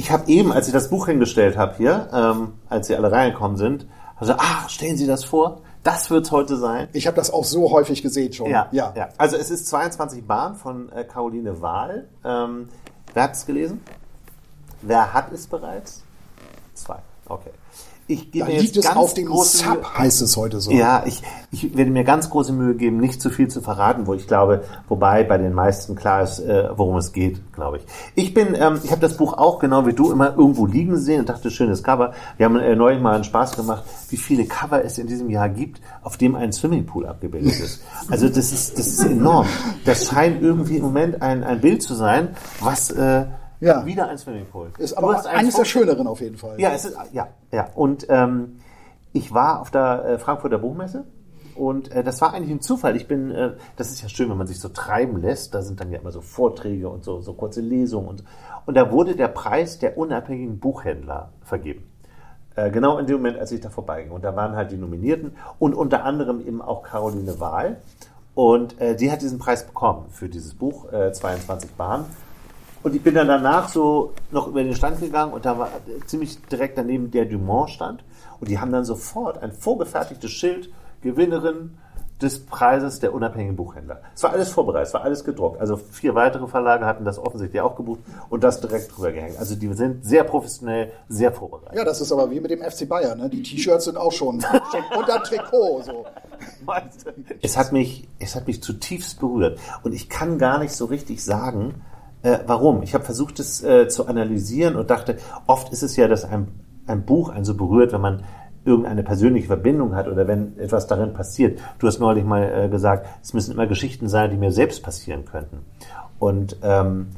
Ich habe eben, als ich das Buch hingestellt habe hier, ähm, als sie alle reingekommen sind, also ach, stellen Sie das vor, das wird's heute sein. Ich habe das auch so häufig gesehen schon. Ja, ja. Also es ist 22 Bahn von äh, Caroline Wahl. Ähm, wer hat es gelesen? Wer hat es bereits? Zwei. Okay. Ich gebe Da liegt es auf dem große Mühe- Sub, heißt es heute so. Ja, ich, ich werde mir ganz große Mühe geben, nicht zu viel zu verraten, wo ich glaube, wobei bei den meisten klar ist, äh, worum es geht, glaube ich. Ich bin, ähm, ich habe das Buch auch genau wie du immer irgendwo liegen sehen und dachte, schönes Cover. Wir haben äh, neulich mal einen Spaß gemacht, wie viele Cover es in diesem Jahr gibt, auf dem ein Swimmingpool abgebildet ist. Also das ist, das ist enorm. Das scheint irgendwie im Moment ein, ein Bild zu sein, was äh, Ja. wieder ein Swimmingpool. Ist aber eines der Foto- schöneren auf jeden Fall. ja, es ist, ja, ja. Und ähm, ich war auf der äh, Frankfurter Buchmesse und äh, das war eigentlich ein Zufall. Ich bin, äh, das ist ja schön, wenn man sich so treiben lässt. Da sind dann ja immer so Vorträge und so, so kurze Lesungen und und da wurde der Preis der unabhängigen Buchhändler vergeben. Äh, genau in dem Moment, als ich da vorbeiging. Und da waren halt die Nominierten und unter anderem eben auch Caroline Wahl. Und äh, die hat diesen Preis bekommen für dieses Buch, äh, 22 Bahnen. Und ich bin dann danach so noch über den Stand gegangen und da war ziemlich direkt daneben der Dumont-Stand. Und die haben dann sofort ein vorgefertigtes Schild, Gewinnerin des Preises der unabhängigen Buchhändler. Es war alles vorbereitet, es war alles gedruckt. Also vier weitere Verlage hatten das offensichtlich auch gebucht und das direkt drüber gehängt. Also die sind sehr professionell, sehr vorbereitet. Ja, das ist aber wie mit dem FC Bayern. Ne? Die T-Shirts sind auch schon, schon unter Trikot. So. Es hat mich, es hat mich zutiefst berührt und ich kann gar nicht so richtig sagen, äh, warum. Ich habe versucht, es äh, zu analysieren und dachte, oft ist es ja, dass ein, ein Buch einen so berührt, wenn man irgendeine persönliche Verbindung hat oder wenn etwas darin passiert. Du hast neulich mal äh, gesagt, es müssen immer Geschichten sein, die mir selbst passieren könnten. Und ähm,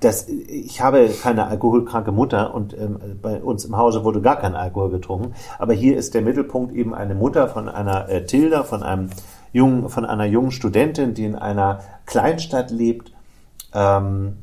das, ich habe keine alkoholkranke Mutter und ähm, bei uns im Hause wurde gar kein Alkohol getrunken. Aber hier ist der Mittelpunkt eben eine Mutter von einer äh, Tilda, von einem jungen, von einer jungen Studentin, die in einer Kleinstadt lebt. Ähm,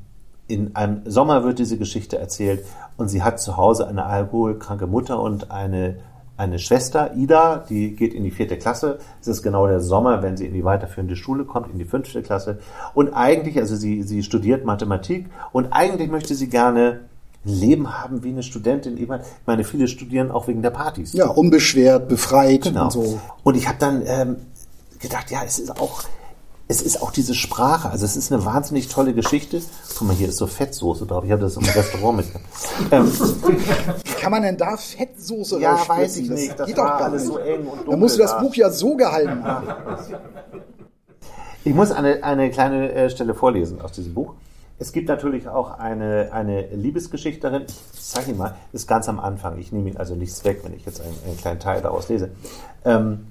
in einem Sommer wird diese Geschichte erzählt und sie hat zu Hause eine alkoholkranke Mutter und eine, eine Schwester, Ida, die geht in die vierte Klasse. Es ist genau der Sommer, wenn sie in die weiterführende Schule kommt, in die fünfte Klasse. Und eigentlich, also sie, sie studiert Mathematik und eigentlich möchte sie gerne ein Leben haben wie eine Studentin. Ich meine, viele studieren auch wegen der Partys. Ja, unbeschwert, befreit Genau. und so. Und ich habe dann ähm, gedacht, ja, es ist auch, es ist auch diese Sprache. Also es ist eine wahnsinnig tolle Geschichte. Guck mal, hier ist so Fettsoße drauf. Ich habe das im Restaurant mitgebracht. Ähm, Wie kann man denn da Fettsoße Ja, weiß ich nicht. Das geht doch gar nicht. so eng und da musst du das da. Buch ja so gehalten haben. ich muss eine, eine kleine äh, Stelle vorlesen aus diesem Buch. Es gibt natürlich auch eine, eine Liebesgeschichte darin. Ich zeige ihn mal, das ist ganz am Anfang. Ich nehme ihn also nichts weg, wenn ich jetzt einen, einen kleinen Teil daraus lese. Ähm,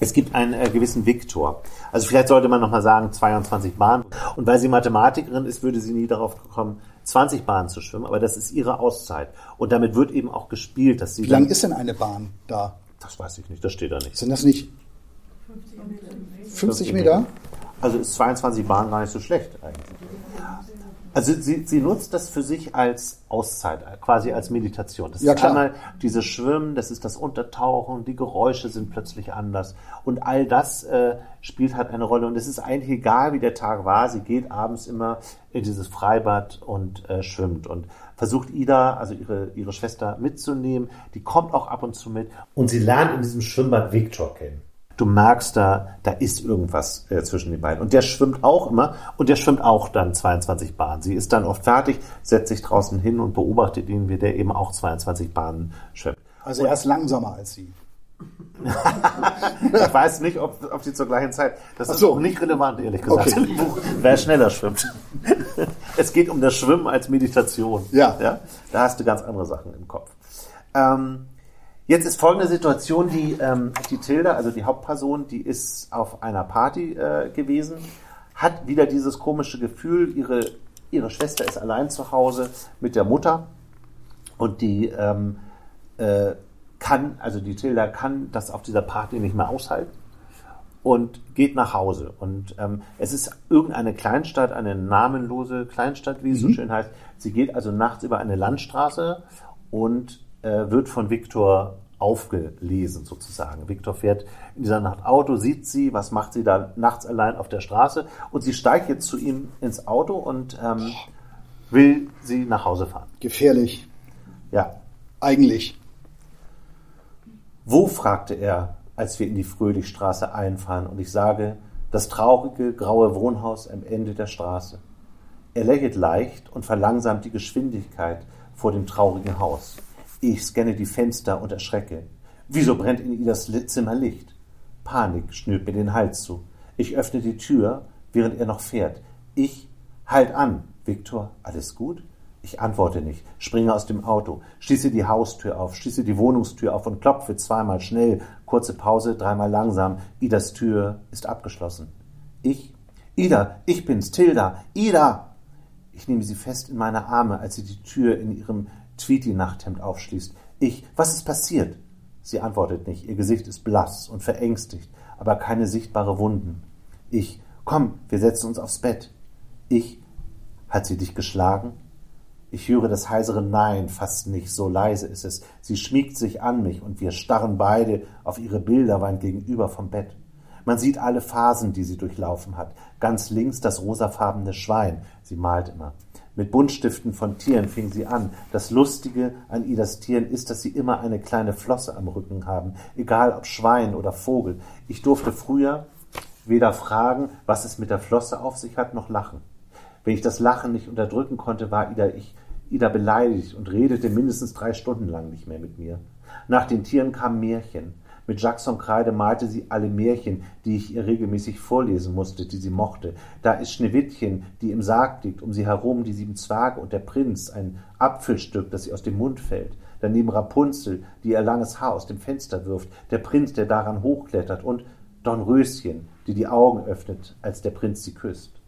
es gibt einen äh, gewissen Viktor. Also vielleicht sollte man nochmal sagen, 22 Bahnen. Und weil sie Mathematikerin ist, würde sie nie darauf kommen, 20 Bahnen zu schwimmen. Aber das ist ihre Auszeit. Und damit wird eben auch gespielt, dass sie... Wie lang ist denn eine Bahn da? Das weiß ich nicht, das steht da nicht. Sind das nicht 50 Meter? Also ist 22 Bahnen gar nicht so schlecht eigentlich. Also sie, sie nutzt das für sich als Auszeit, quasi als Meditation. Das Ja, ist klar. einmal dieses Schwimmen, das ist das Untertauchen, die Geräusche sind plötzlich anders. Und all das äh, spielt halt eine Rolle. Und es ist eigentlich egal, wie der Tag war. Sie geht abends immer in dieses Freibad und äh, schwimmt. Und versucht Ida, also ihre, ihre Schwester, mitzunehmen. Die kommt auch ab und zu mit. Und sie lernt in diesem Schwimmbad Viktor kennen. Du merkst da, da ist irgendwas äh, zwischen den beiden. Und der schwimmt auch immer und der schwimmt auch dann 22 Bahnen. Sie ist dann oft fertig, setzt sich draußen hin und beobachtet ihn, wie der eben auch 22 Bahnen schwimmt. Also er ist langsamer als sie. Ich weiß nicht, ob, ob die zur gleichen Zeit. Das ist so. auch nicht relevant, ehrlich gesagt, Okay. wer schneller schwimmt. Es geht um das Schwimmen als Meditation. Ja. ja? Da hast du ganz andere Sachen im Kopf. Ähm, jetzt ist folgende Situation, die, ähm, die Tilda, also die Hauptperson, die ist auf einer Party äh, gewesen, hat wieder dieses komische Gefühl, ihre, ihre Schwester ist allein zu Hause mit der Mutter und die ähm, äh, kann, also die Tilda kann das auf dieser Party nicht mehr aushalten und geht nach Hause. Und ähm, es ist irgendeine Kleinstadt, eine namenlose Kleinstadt, wie es so schön heißt. Sie geht also nachts über eine Landstraße und äh, wird von Viktor aufgelesen sozusagen. Viktor fährt in dieser Nacht Auto, sieht sie, was macht sie da nachts allein auf der Straße und sie steigt jetzt zu ihm ins Auto und ähm, will sie nach Hause fahren. Gefährlich. Ja, Eigentlich. Wo, fragte er, als wir in die Fröhlichstraße einfahren, und ich sage, das traurige, graue Wohnhaus am Ende der Straße. Er lächelt leicht und verlangsamt die Geschwindigkeit vor dem traurigen Haus. Ich scanne die Fenster und erschrecke. Wieso brennt in Idas Zimmer Licht? Panik schnürt mir den Hals zu. Ich öffne die Tür, während er noch fährt. Ich halt an. Viktor, alles gut? Ich antworte nicht, springe aus dem Auto, schließe die Haustür auf, schließe die Wohnungstür auf und klopfe zweimal schnell, kurze Pause, dreimal langsam. Idas Tür ist abgeschlossen. Ich? Ida, ich bin's, Tilda, Ida! Ich nehme sie fest in meine Arme, als sie die Tür in ihrem Tweety-Nachthemd aufschließt. Ich, was ist passiert? Sie antwortet nicht, ihr Gesicht ist blass und verängstigt, aber keine sichtbare Wunden. Ich, komm, wir setzen uns aufs Bett. Ich, hat sie dich geschlagen? Ich höre das heisere Nein fast nicht, so leise ist es. Sie schmiegt sich an mich und wir starren beide auf ihre Bilderwand gegenüber vom Bett. Man sieht alle Phasen, die sie durchlaufen hat. Ganz links das rosafarbene Schwein. Sie malt immer. Mit Buntstiften von Tieren fing sie an. Das Lustige an Idas Tieren ist, dass sie immer eine kleine Flosse am Rücken haben, egal ob Schwein oder Vogel. Ich durfte früher weder fragen, was es mit der Flosse auf sich hat, noch lachen. Wenn ich das Lachen nicht unterdrücken konnte, war Ida, ich, Ida beleidigt und redete mindestens drei Stunden lang nicht mehr mit mir. Nach den Tieren kamen Märchen. Mit Jackson Kreide malte sie alle Märchen, die ich ihr regelmäßig vorlesen musste, die sie mochte. Da ist Schneewittchen, die im Sarg liegt, um sie herum die sieben Zwerge und der Prinz, ein Apfelstück, das ihr aus dem Mund fällt. Daneben Rapunzel, die ihr langes Haar aus dem Fenster wirft, der Prinz, der daran hochklettert und Dornröschen, die die Augen öffnet, als der Prinz sie küsst.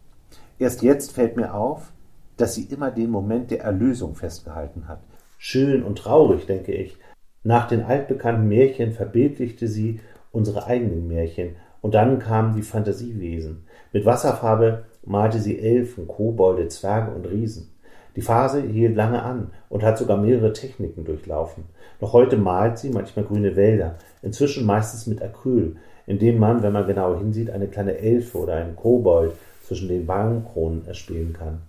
Erst jetzt fällt mir auf, dass sie immer den Moment der Erlösung festgehalten hat. Schön und traurig, denke ich. Nach den altbekannten Märchen verbildlichte sie unsere eigenen Märchen, und dann kamen die Fantasiewesen. Mit Wasserfarbe malte sie Elfen, Kobolde, Zwerge und Riesen. Die Phase hielt lange an und hat sogar mehrere Techniken durchlaufen. Noch heute malt sie manchmal grüne Wälder, inzwischen meistens mit Acryl, indem man, wenn man genau hinsieht, eine kleine Elfe oder einen Kobold zwischen den Baumkronen erspielen kann.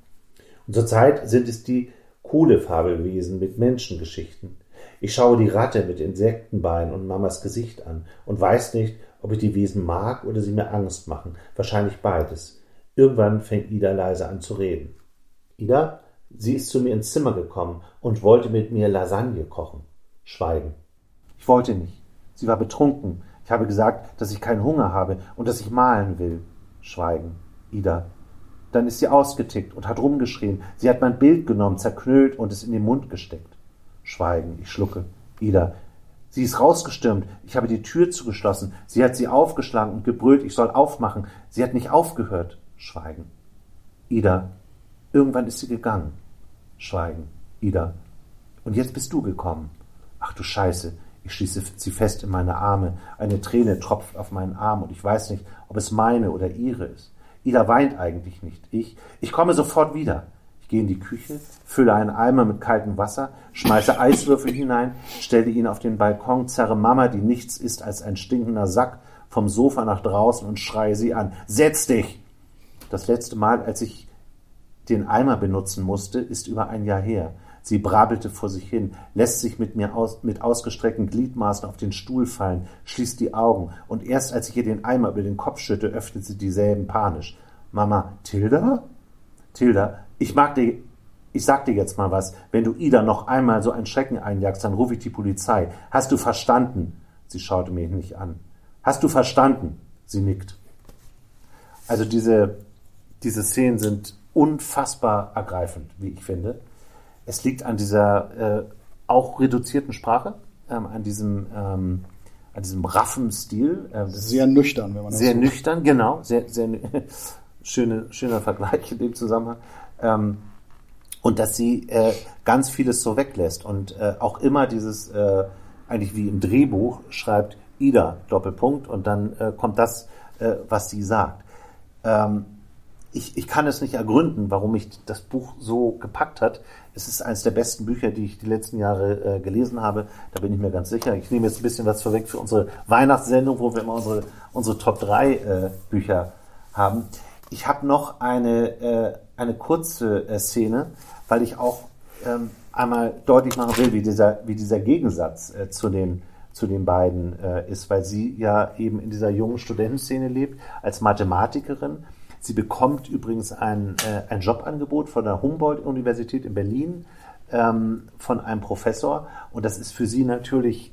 Und zurzeit sind es die Kohlefabelwesen mit Menschengeschichten. Ich schaue die Ratte mit Insektenbeinen und Mamas Gesicht an und weiß nicht, ob ich die Wesen mag oder sie mir Angst machen. Wahrscheinlich beides. Irgendwann fängt Ida leise an zu reden. Ida, sie ist zu mir ins Zimmer gekommen und wollte mit mir Lasagne kochen. Schweigen. Ich wollte nicht. Sie war betrunken. Ich habe gesagt, dass ich keinen Hunger habe und dass ich malen will. Schweigen. Ida. Dann ist sie ausgetickt und hat rumgeschrien. Sie hat mein Bild genommen, zerknüllt und es in den Mund gesteckt. Schweigen. Ich schlucke. Ida. Sie ist rausgestürmt. Ich habe die Tür zugeschlossen. Sie hat sie aufgeschlagen und gebrüllt, ich soll aufmachen. Sie hat nicht aufgehört. Schweigen. Ida. Irgendwann ist sie gegangen. Schweigen. Ida. Und jetzt bist du gekommen. Ach du Scheiße. Ich schließe sie fest in meine Arme. Eine Träne tropft auf meinen Arm und ich weiß nicht, ob es meine oder ihre ist. Ida weint eigentlich nicht. Ich, ich komme sofort wieder. Gehe in die Küche, fülle einen Eimer mit kaltem Wasser, schmeiße Eiswürfel hinein, stelle ihn auf den Balkon, zerre Mama, die nichts ist als ein stinkender Sack, vom Sofa nach draußen und schreie sie an. Setz dich! Das letzte Mal, als ich den Eimer benutzen musste, ist über ein Jahr her. Sie brabbelte vor sich hin, lässt sich mit mir aus, mit ausgestreckten Gliedmaßen auf den Stuhl fallen, schließt die Augen, und erst als ich ihr den Eimer über den Kopf schütte, öffnet sie dieselben panisch. Mama, Tilda? Tilda, ich mag dir, ich sag dir jetzt mal was. Wenn du Ida noch einmal so einen Schrecken einjagst, dann rufe ich die Polizei. Hast du verstanden? Sie schaute mich nicht an. Hast du verstanden? Sie nickt. Also diese, diese Szenen sind unfassbar ergreifend, wie ich finde. Es liegt an dieser äh, auch reduzierten Sprache, ähm, an diesem ähm, an diesem raffen Stil. Äh, sehr nüchtern, wenn man das Sehr nüchtern, genau. Sehr, sehr schöne, schöner Vergleich in dem Zusammenhang. Ähm, und dass sie äh, ganz vieles so weglässt und äh, auch immer dieses, äh, eigentlich wie im Drehbuch, schreibt Ida Doppelpunkt und dann äh, kommt das, äh, was sie sagt. Ähm, ich, ich kann es nicht ergründen, warum mich das Buch so gepackt hat. Es ist eines der besten Bücher, die ich die letzten Jahre äh, gelesen habe. Da bin ich mir ganz sicher. Ich nehme jetzt ein bisschen was vorweg für unsere Weihnachtssendung, wo wir immer unsere, unsere Top 3 äh, Bücher haben. Ich habe noch eine, äh, eine kurze äh, Szene, weil ich auch ähm, einmal deutlich machen will, wie dieser, wie dieser Gegensatz äh, zu den zu den beiden äh, ist, weil sie ja eben in dieser jungen Studentenszene lebt als Mathematikerin Sie bekommt übrigens ein, äh, ein Jobangebot von der Humboldt-Universität in Berlin ähm, von einem Professor. Und das ist für sie natürlich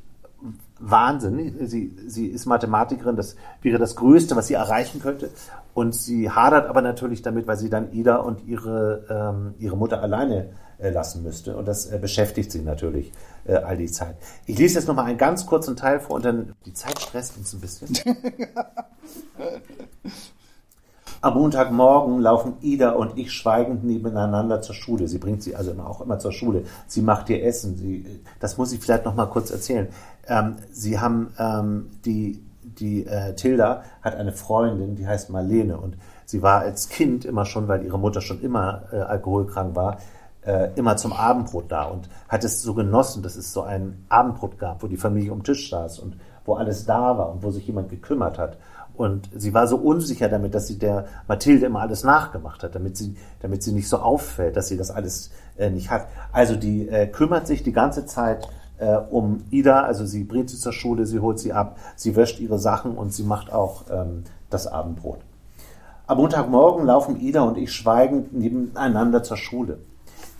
Wahnsinn. Sie, sie ist Mathematikerin, das wäre das Größte, was sie erreichen könnte. Und sie hadert aber natürlich damit, weil sie dann Ida und ihre, ähm, ihre Mutter alleine äh, lassen müsste. Und das äh, beschäftigt sie natürlich äh, all die Zeit. Ich lese jetzt noch mal einen ganz kurzen Teil vor und dann die Zeit stresst uns ein bisschen. Am Montagmorgen laufen Ida und ich schweigend nebeneinander zur Schule. Sie bringt sie also auch immer zur Schule. Sie macht ihr Essen. Sie, das muss ich vielleicht noch mal kurz erzählen. Ähm, sie haben ähm, die die äh, Tilda hat eine Freundin, die heißt Marlene und sie war als Kind immer schon, weil ihre Mutter schon immer äh, alkoholkrank war, äh, immer zum Abendbrot da und hat es so genossen, dass es so ein Abendbrot gab, wo die Familie um Tisch saß und wo alles da war und wo sich jemand gekümmert hat. Und sie war so unsicher damit, dass sie der Mathilde immer alles nachgemacht hat, damit sie, damit sie nicht so auffällt, dass sie das alles äh, nicht hat. Also die äh, kümmert sich die ganze Zeit äh, um Ida, also sie bringt sie zur Schule, sie holt sie ab, sie wäscht ihre Sachen und sie macht auch ähm, das Abendbrot. Am Montagmorgen laufen Ida und ich schweigend nebeneinander zur Schule.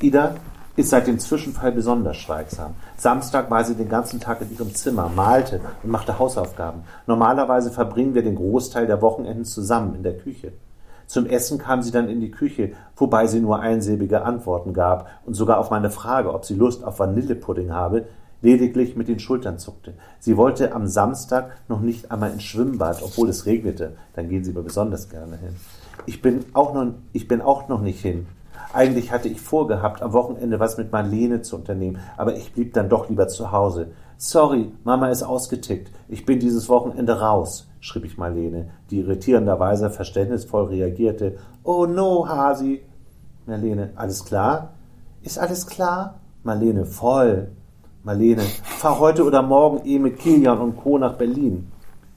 Ida ist seit dem Zwischenfall besonders schweigsam. Samstag war sie den ganzen Tag in ihrem Zimmer, malte und machte Hausaufgaben. Normalerweise verbringen wir den Großteil der Wochenenden zusammen in der Küche. Zum Essen kam sie dann in die Küche, wobei sie nur einsilbige Antworten gab und sogar auf meine Frage, ob sie Lust auf Vanillepudding habe, lediglich mit den Schultern zuckte. Sie wollte am Samstag noch nicht einmal ins Schwimmbad, obwohl es regnete. Dann gehen sie aber besonders gerne hin. Ich bin auch noch, ich bin auch noch nicht hin. Eigentlich hatte ich vorgehabt, am Wochenende was mit Marlene zu unternehmen, aber ich blieb dann doch lieber zu Hause. Sorry, Mama ist ausgetickt. Ich bin dieses Wochenende raus, schrieb ich Marlene, die irritierenderweise verständnisvoll reagierte. Oh no, Hasi. Marlene, alles klar? Ist alles klar? Marlene, voll. Marlene, fahr heute oder morgen eh mit Kilian und Co. nach Berlin.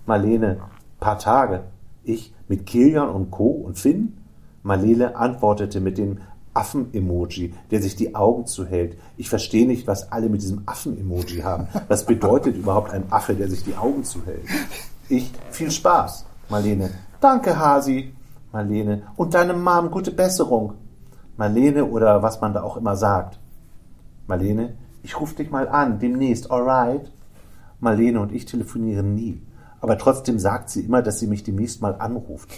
Marlene, paar Tage. Ich mit Kilian und Co. und Finn? Marlene antwortete mit dem Affen-Emoji, der sich die Augen zuhält. Ich verstehe nicht, was alle mit diesem Affen-Emoji haben. Was bedeutet überhaupt ein Affe, der sich die Augen zuhält? Ich, viel Spaß. Marlene, danke, Hasi. Marlene, und deine Mom, gute Besserung. Marlene oder was man da auch immer sagt. Marlene, ich rufe dich mal an, demnächst, alright? Marlene und ich telefonieren nie. Aber trotzdem sagt sie immer, dass sie mich demnächst mal anruft.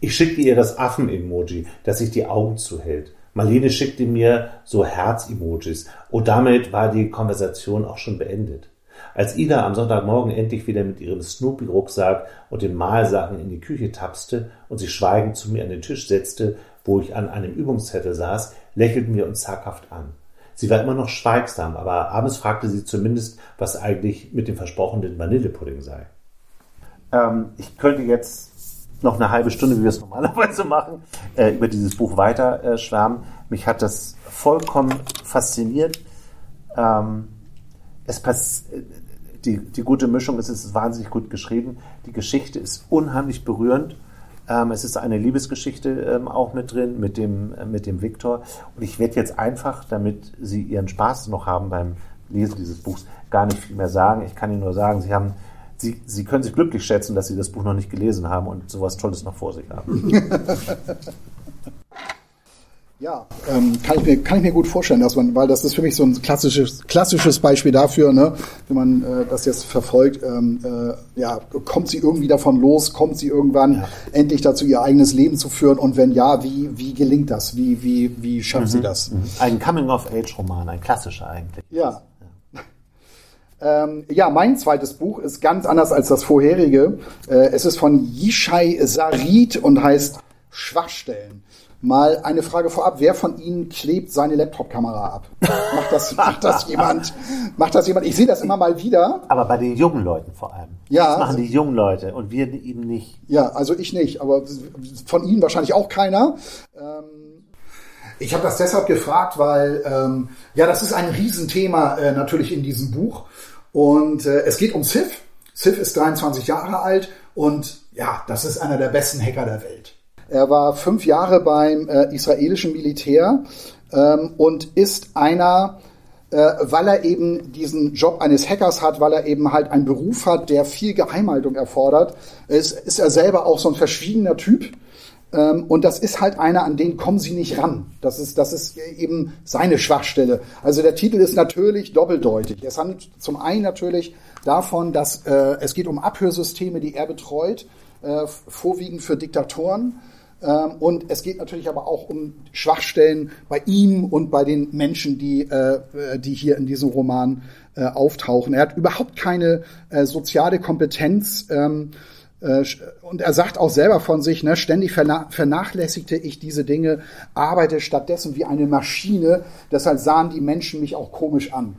Ich schickte ihr das Affen-Emoji, das sich die Augen zuhält. Marlene schickte mir so Herz-Emojis und damit war die Konversation auch schon beendet. Als Ida am Sonntagmorgen endlich wieder mit ihrem Snoopy-Rucksack und den Malsachen in die Küche tapste und sich schweigend zu mir an den Tisch setzte, wo ich an einem Übungszettel saß, lächelten wir uns zaghaft an. Sie war immer noch schweigsam, aber abends fragte sie zumindest, was eigentlich mit dem versprochenen Vanillepudding sei. Ähm, ich könnte jetzt noch eine halbe Stunde, wie wir es normalerweise machen, äh, über dieses Buch weiter äh, schwärmen. Mich hat das vollkommen fasziniert. Ähm, es pass die, die gute Mischung ist, es ist wahnsinnig gut geschrieben. Die Geschichte ist unheimlich berührend. Ähm, es ist eine Liebesgeschichte ähm, auch mit drin, mit dem, äh, mit dem Viktor. Und ich werde jetzt einfach, damit Sie Ihren Spaß noch haben beim Lesen dieses Buchs, gar nicht viel mehr sagen. Ich kann Ihnen nur sagen, Sie haben Sie, Sie können sich glücklich schätzen, dass Sie das Buch noch nicht gelesen haben und sowas Tolles noch vor sich haben. Ja, ähm, kann, ich mir, kann ich mir gut vorstellen, dass man, weil das ist für mich so ein klassisches, klassisches Beispiel dafür, ne, wenn man äh, das jetzt verfolgt, ähm, äh, ja, kommt sie irgendwie davon los, kommt sie irgendwann ja. endlich dazu, ihr eigenes Leben zu führen und wenn ja, wie, wie gelingt das? Wie, wie, wie schafft mhm. sie das? Mhm. Ein Coming-of-Age-Roman, ein klassischer eigentlich. Ja, ähm, ja, mein zweites Buch ist ganz anders als das vorherige. Äh, es ist von Yishai Sarid und heißt Schwachstellen. Mal eine Frage vorab. Wer von Ihnen klebt seine Laptop-Kamera ab? Macht das, macht das jemand? Macht das jemand? Ich sehe das immer mal wieder. Aber bei den jungen Leuten vor allem. Ja. Das machen die jungen Leute und wir eben nicht. Ja, also ich nicht. Aber von Ihnen wahrscheinlich auch keiner. Ähm, ich habe das deshalb gefragt, weil ähm, ja, das ist ein Riesenthema äh, natürlich in diesem Buch. Und äh, es geht um Sif. Sif ist 23 Jahre alt und ja, das ist einer der besten Hacker der Welt. Er war fünf Jahre beim äh, israelischen Militär ähm, und ist einer, äh, weil er eben diesen Job eines Hackers hat, weil er eben halt einen Beruf hat, der viel Geheimhaltung erfordert, ist, ist er selber auch so ein verschwiegener Typ und das ist halt einer, an den kommen sie nicht ran. Das ist, das ist eben seine Schwachstelle. Also der Titel ist natürlich doppeldeutig. Es handelt zum einen natürlich davon, dass äh, es geht um Abhörsysteme, die er betreut, äh, vorwiegend für Diktatoren. Ähm, und es geht natürlich aber auch um Schwachstellen bei ihm und bei den Menschen, die, äh, die hier in diesem Roman äh, auftauchen. Er hat überhaupt keine äh, soziale Kompetenz. Ähm, äh, und er sagt auch selber von sich, ne, ständig vernachlässigte ich diese Dinge, arbeite stattdessen wie eine Maschine. Deshalb sahen die Menschen mich auch komisch an.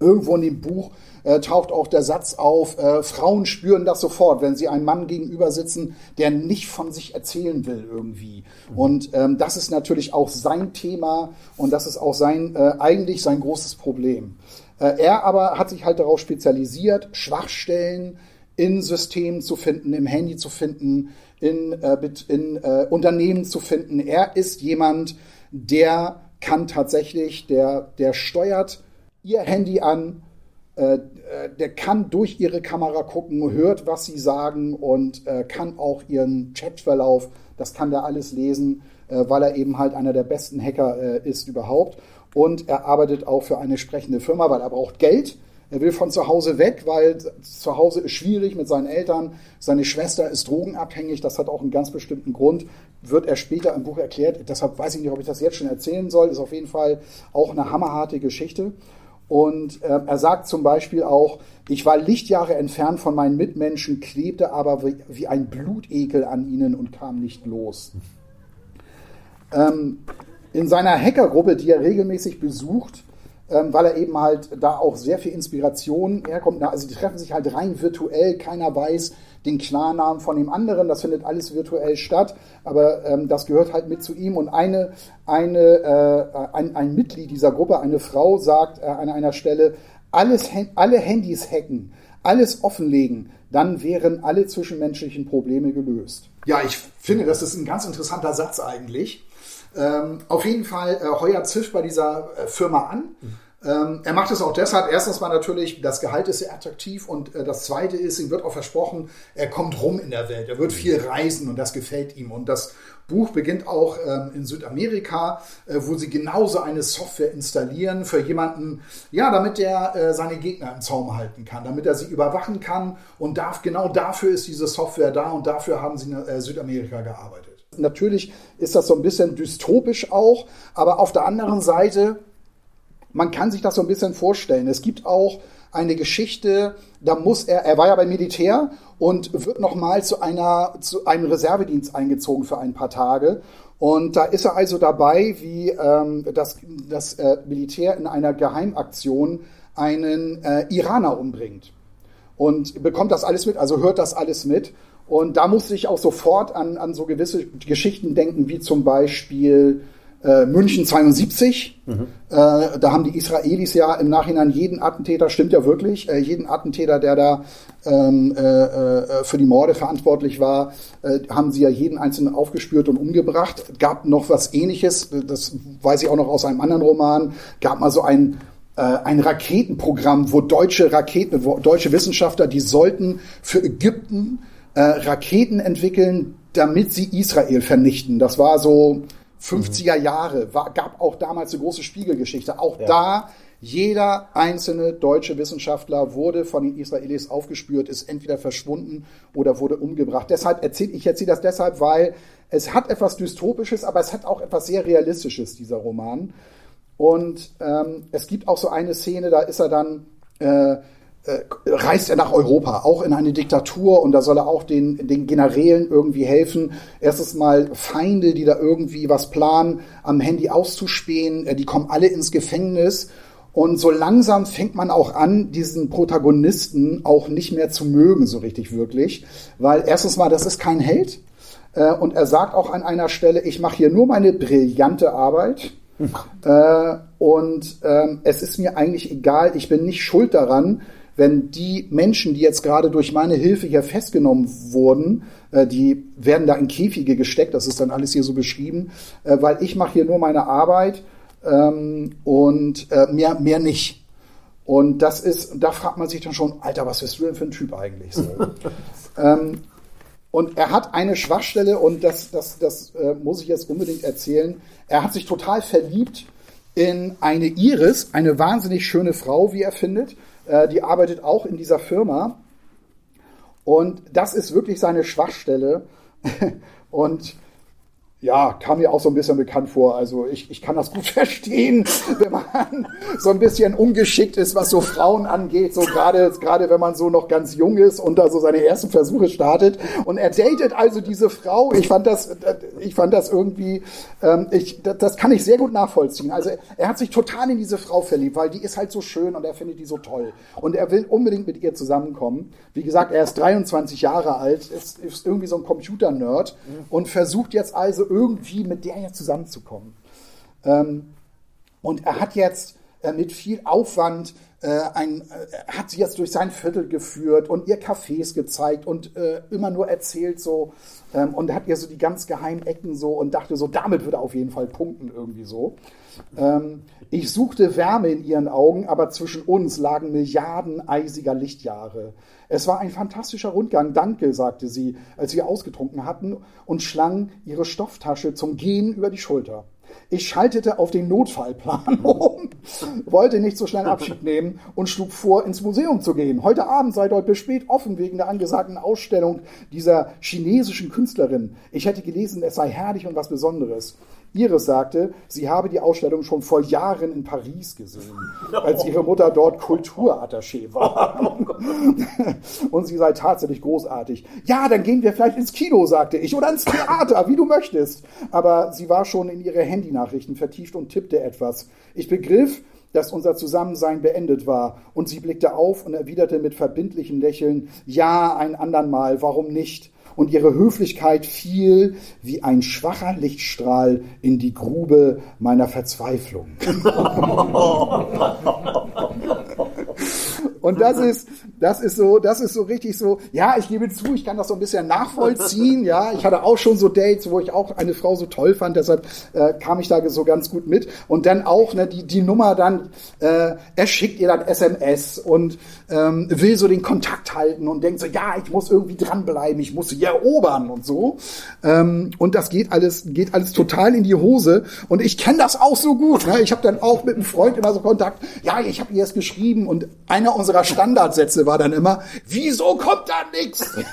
Irgendwo in dem Buch äh, taucht auch der Satz auf, äh, Frauen spüren das sofort, wenn sie einem Mann gegenüber sitzen, der nicht von sich erzählen will irgendwie. Mhm. Und ähm, das ist natürlich auch sein Thema und das ist auch sein, äh, eigentlich sein großes Problem. Äh, er aber hat sich halt darauf spezialisiert, Schwachstellen in Systemen zu finden, im Handy zu finden, in, äh, in äh, Unternehmen zu finden. Er ist jemand, der kann tatsächlich, der, der steuert ihr Handy an, äh, äh, der kann durch ihre Kamera gucken, hört, was sie sagen und äh, kann auch ihren Chatverlauf, das kann der alles lesen, äh, weil er eben halt einer der besten Hacker ist überhaupt. Und er arbeitet auch für eine sprechende Firma, weil er braucht Geld. Er will von zu Hause weg, weil zu Hause ist schwierig mit seinen Eltern. Seine Schwester ist drogenabhängig. Das hat auch einen ganz bestimmten Grund. Wird er später im Buch erklärt. Deshalb weiß ich nicht, ob ich das jetzt schon erzählen soll. Ist auf jeden Fall auch eine hammerharte Geschichte. Und äh, er sagt zum Beispiel auch, ich war Lichtjahre entfernt von meinen Mitmenschen, klebte aber wie, wie ein Blutekel an ihnen und kam nicht los. Ähm, in seiner Hackergruppe, die er regelmäßig besucht, ähm, weil er eben halt da auch sehr viel Inspiration herkommt. Also die treffen sich halt rein virtuell, keiner weiß den Klarnamen von dem anderen, das findet alles virtuell statt, aber ähm, das gehört halt mit zu ihm. Und eine, eine, äh, ein, ein Mitglied dieser Gruppe, eine Frau, sagt äh, an einer Stelle, alles, alle Handys hacken, alles offenlegen, dann wären alle zwischenmenschlichen Probleme gelöst. Ja, ich finde, das ist ein ganz interessanter Satz eigentlich. Ähm, auf jeden Fall äh, heuert Ziff bei dieser äh, Firma an. Ähm, er macht es auch deshalb, erstens mal natürlich, das Gehalt ist sehr attraktiv und äh, das zweite ist, ihm wird auch versprochen, er kommt rum in der Welt, er wird viel reisen und das gefällt ihm. Und das Buch beginnt auch ähm, in Südamerika, äh, wo sie genauso eine Software installieren für jemanden, ja, damit er äh, seine Gegner im Zaum halten kann, damit er sie überwachen kann und darf, genau dafür ist diese Software da und dafür haben sie in äh, Südamerika gearbeitet. Natürlich ist das so ein bisschen dystopisch auch, aber auf der anderen Seite, man kann sich das so ein bisschen vorstellen. Es gibt auch eine Geschichte, da muss er, er war ja beim Militär und wird nochmal zu einer, zu einem Reservedienst eingezogen für ein paar Tage. Und da ist er also dabei, wie ähm, das, das äh, Militär in einer Geheimaktion einen äh, Iraner umbringt. Und bekommt das alles mit, also hört das alles mit. Und da musste ich auch sofort an, an so gewisse Geschichten denken, wie zum Beispiel äh, München 72. Mhm. Äh, da haben die Israelis ja im Nachhinein jeden Attentäter, stimmt ja wirklich, äh, jeden Attentäter, der da ähm, äh, äh, für die Morde verantwortlich war, äh, haben sie ja jeden einzelnen aufgespürt und umgebracht. Gab noch was ähnliches, das weiß ich auch noch aus einem anderen Roman, gab mal so ein ein Raketenprogramm, wo deutsche Raketen, wo deutsche Wissenschaftler, die sollten für Ägypten äh, Raketen entwickeln, damit sie Israel vernichten. Das war so 50er Jahre, war, gab auch damals eine große Spiegelgeschichte. Auch ja. da jeder einzelne deutsche Wissenschaftler wurde von den Israelis aufgespürt, ist entweder verschwunden oder wurde umgebracht. Deshalb erzähle ich erzähle das deshalb, weil es hat etwas Dystopisches, aber es hat auch etwas sehr Realistisches, dieser Roman. Und ähm, es gibt auch so eine Szene, da ist er dann äh, äh, reist er nach Europa, auch in eine Diktatur und da soll er auch den, den Generälen irgendwie helfen. Erstes Mal Feinde, die da irgendwie was planen, am Handy auszuspähen, äh, die kommen alle ins Gefängnis. Und so langsam fängt man auch an, diesen Protagonisten auch nicht mehr zu mögen, so richtig wirklich. Weil erstens mal, das ist kein Held. Äh, und er sagt auch an einer Stelle, ich mache hier nur meine brillante Arbeit. Äh, und ähm, es ist mir eigentlich egal, ich bin nicht schuld daran, wenn die Menschen, die jetzt gerade durch meine Hilfe hier festgenommen wurden, äh, die werden da in Käfige gesteckt, das ist dann alles hier so beschrieben, äh, weil ich mache hier nur meine Arbeit ähm, und äh, mehr, mehr nicht. Und das ist, da fragt man sich dann schon, Alter, was bist du denn für ein Typ eigentlich so? ähm, Und er hat eine Schwachstelle und das, das, das äh, muss ich jetzt unbedingt erzählen. Er hat sich total verliebt in eine Iris, eine wahnsinnig schöne Frau, wie er findet. Äh, die arbeitet auch in dieser Firma. Und das ist wirklich seine Schwachstelle. und ja, kam mir auch so ein bisschen bekannt vor. Also ich, ich kann das gut verstehen, wenn man so ein bisschen ungeschickt ist, was so Frauen angeht. So gerade, gerade wenn man so noch ganz jung ist und da so seine ersten Versuche startet. Und er datet also diese Frau. Ich fand das, ich fand das irgendwie, ähm, ich, das kann ich sehr gut nachvollziehen. Also er hat sich total in diese Frau verliebt, weil die ist halt so schön und er findet die so toll. Und er will unbedingt mit ihr zusammenkommen. Wie gesagt, er ist 23 Jahre alt, ist, ist irgendwie so ein Computer-Nerd und versucht jetzt also irgendwie mit der jetzt zusammenzukommen. Ähm, und er hat jetzt äh, mit viel Aufwand äh, ein, äh, hat sie jetzt durch sein Viertel geführt und ihr Cafés gezeigt und äh, immer nur erzählt so ähm, und hat ihr so die ganz geheimen Ecken so und dachte so, damit würde er auf jeden Fall punkten irgendwie so. Ähm, ich suchte Wärme in ihren Augen, aber zwischen uns lagen Milliarden eisiger Lichtjahre. Es war ein fantastischer Rundgang, danke, sagte sie, als wir ausgetrunken hatten und schlang ihre Stofftasche zum Gehen über die Schulter. Ich schaltete auf den Notfallplan um, wollte nicht so schnell Abschied nehmen und schlug vor, ins Museum zu gehen. Heute Abend sei dort bis spät offen wegen der angesagten Ausstellung dieser chinesischen Künstlerin. Ich hätte gelesen, es sei herrlich und was Besonderes. Iris sagte, sie habe die Ausstellung schon vor Jahren in Paris gesehen, als ihre Mutter dort Kulturattaché war. Und sie sei tatsächlich großartig. Ja, dann gehen wir vielleicht ins Kino, sagte ich, oder ins Theater, wie du möchtest. Aber sie war schon in ihre Handynachrichten vertieft und tippte etwas. Ich begriff, dass unser Zusammensein beendet war. Und sie blickte auf und erwiderte mit verbindlichem Lächeln, ja, ein andern Mal, warum nicht? Und ihre Höflichkeit fiel wie ein schwacher Lichtstrahl in die Grube meiner Verzweiflung. Und das ist, das ist so, das ist so richtig so, ja, ich gebe zu, ich kann das so ein bisschen nachvollziehen, ja. Ich hatte auch schon so Dates, wo ich auch eine Frau so toll fand, deshalb äh, kam ich da so ganz gut mit. Und dann auch, ne, die, die Nummer dann, äh, er schickt ihr dann SMS und ähm, will so den Kontakt halten und denkt so, ja, ich muss irgendwie dranbleiben, ich muss sie erobern und so. Ähm, und das geht alles, geht alles total in die Hose. Und ich kenne das auch so gut. Ne? Ich habe dann auch mit einem Freund immer so Kontakt, ja, ich habe ihr es geschrieben und einer unserer Standardsätze war dann immer, wieso kommt da nichts?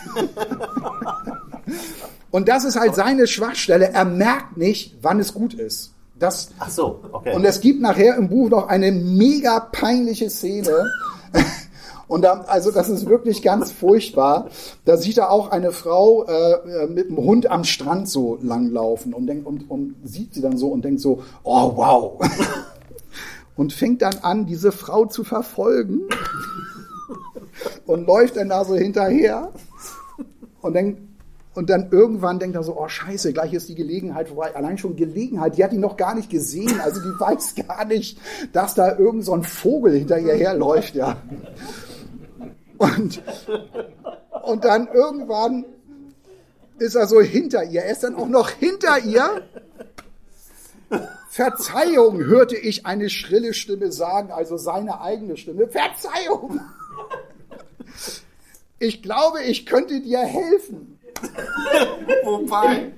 Und das ist halt seine Schwachstelle. Er merkt nicht, wann es gut ist. Das, Ach so, okay. Und es gibt nachher im Buch noch eine mega peinliche Szene. Und da, also das ist wirklich ganz furchtbar. Da sieht er auch eine Frau äh, mit einem Hund am Strand so langlaufen und denkt und, und sieht sie dann so und denkt so, oh wow und fängt dann an, diese Frau zu verfolgen und läuft dann da so hinterher und dann, und dann irgendwann denkt er so, oh scheiße, gleich ist die Gelegenheit vorbei. Allein schon Gelegenheit, die hat ihn noch gar nicht gesehen. Also die weiß gar nicht, dass da irgend so ein Vogel hinter ihr herläuft, ja. Und, und dann irgendwann ist er so hinter ihr. Er ist dann auch noch hinter ihr Verzeihung, hörte ich eine schrille Stimme sagen, also seine eigene Stimme. Verzeihung! Ich glaube, ich könnte dir helfen. Wobei?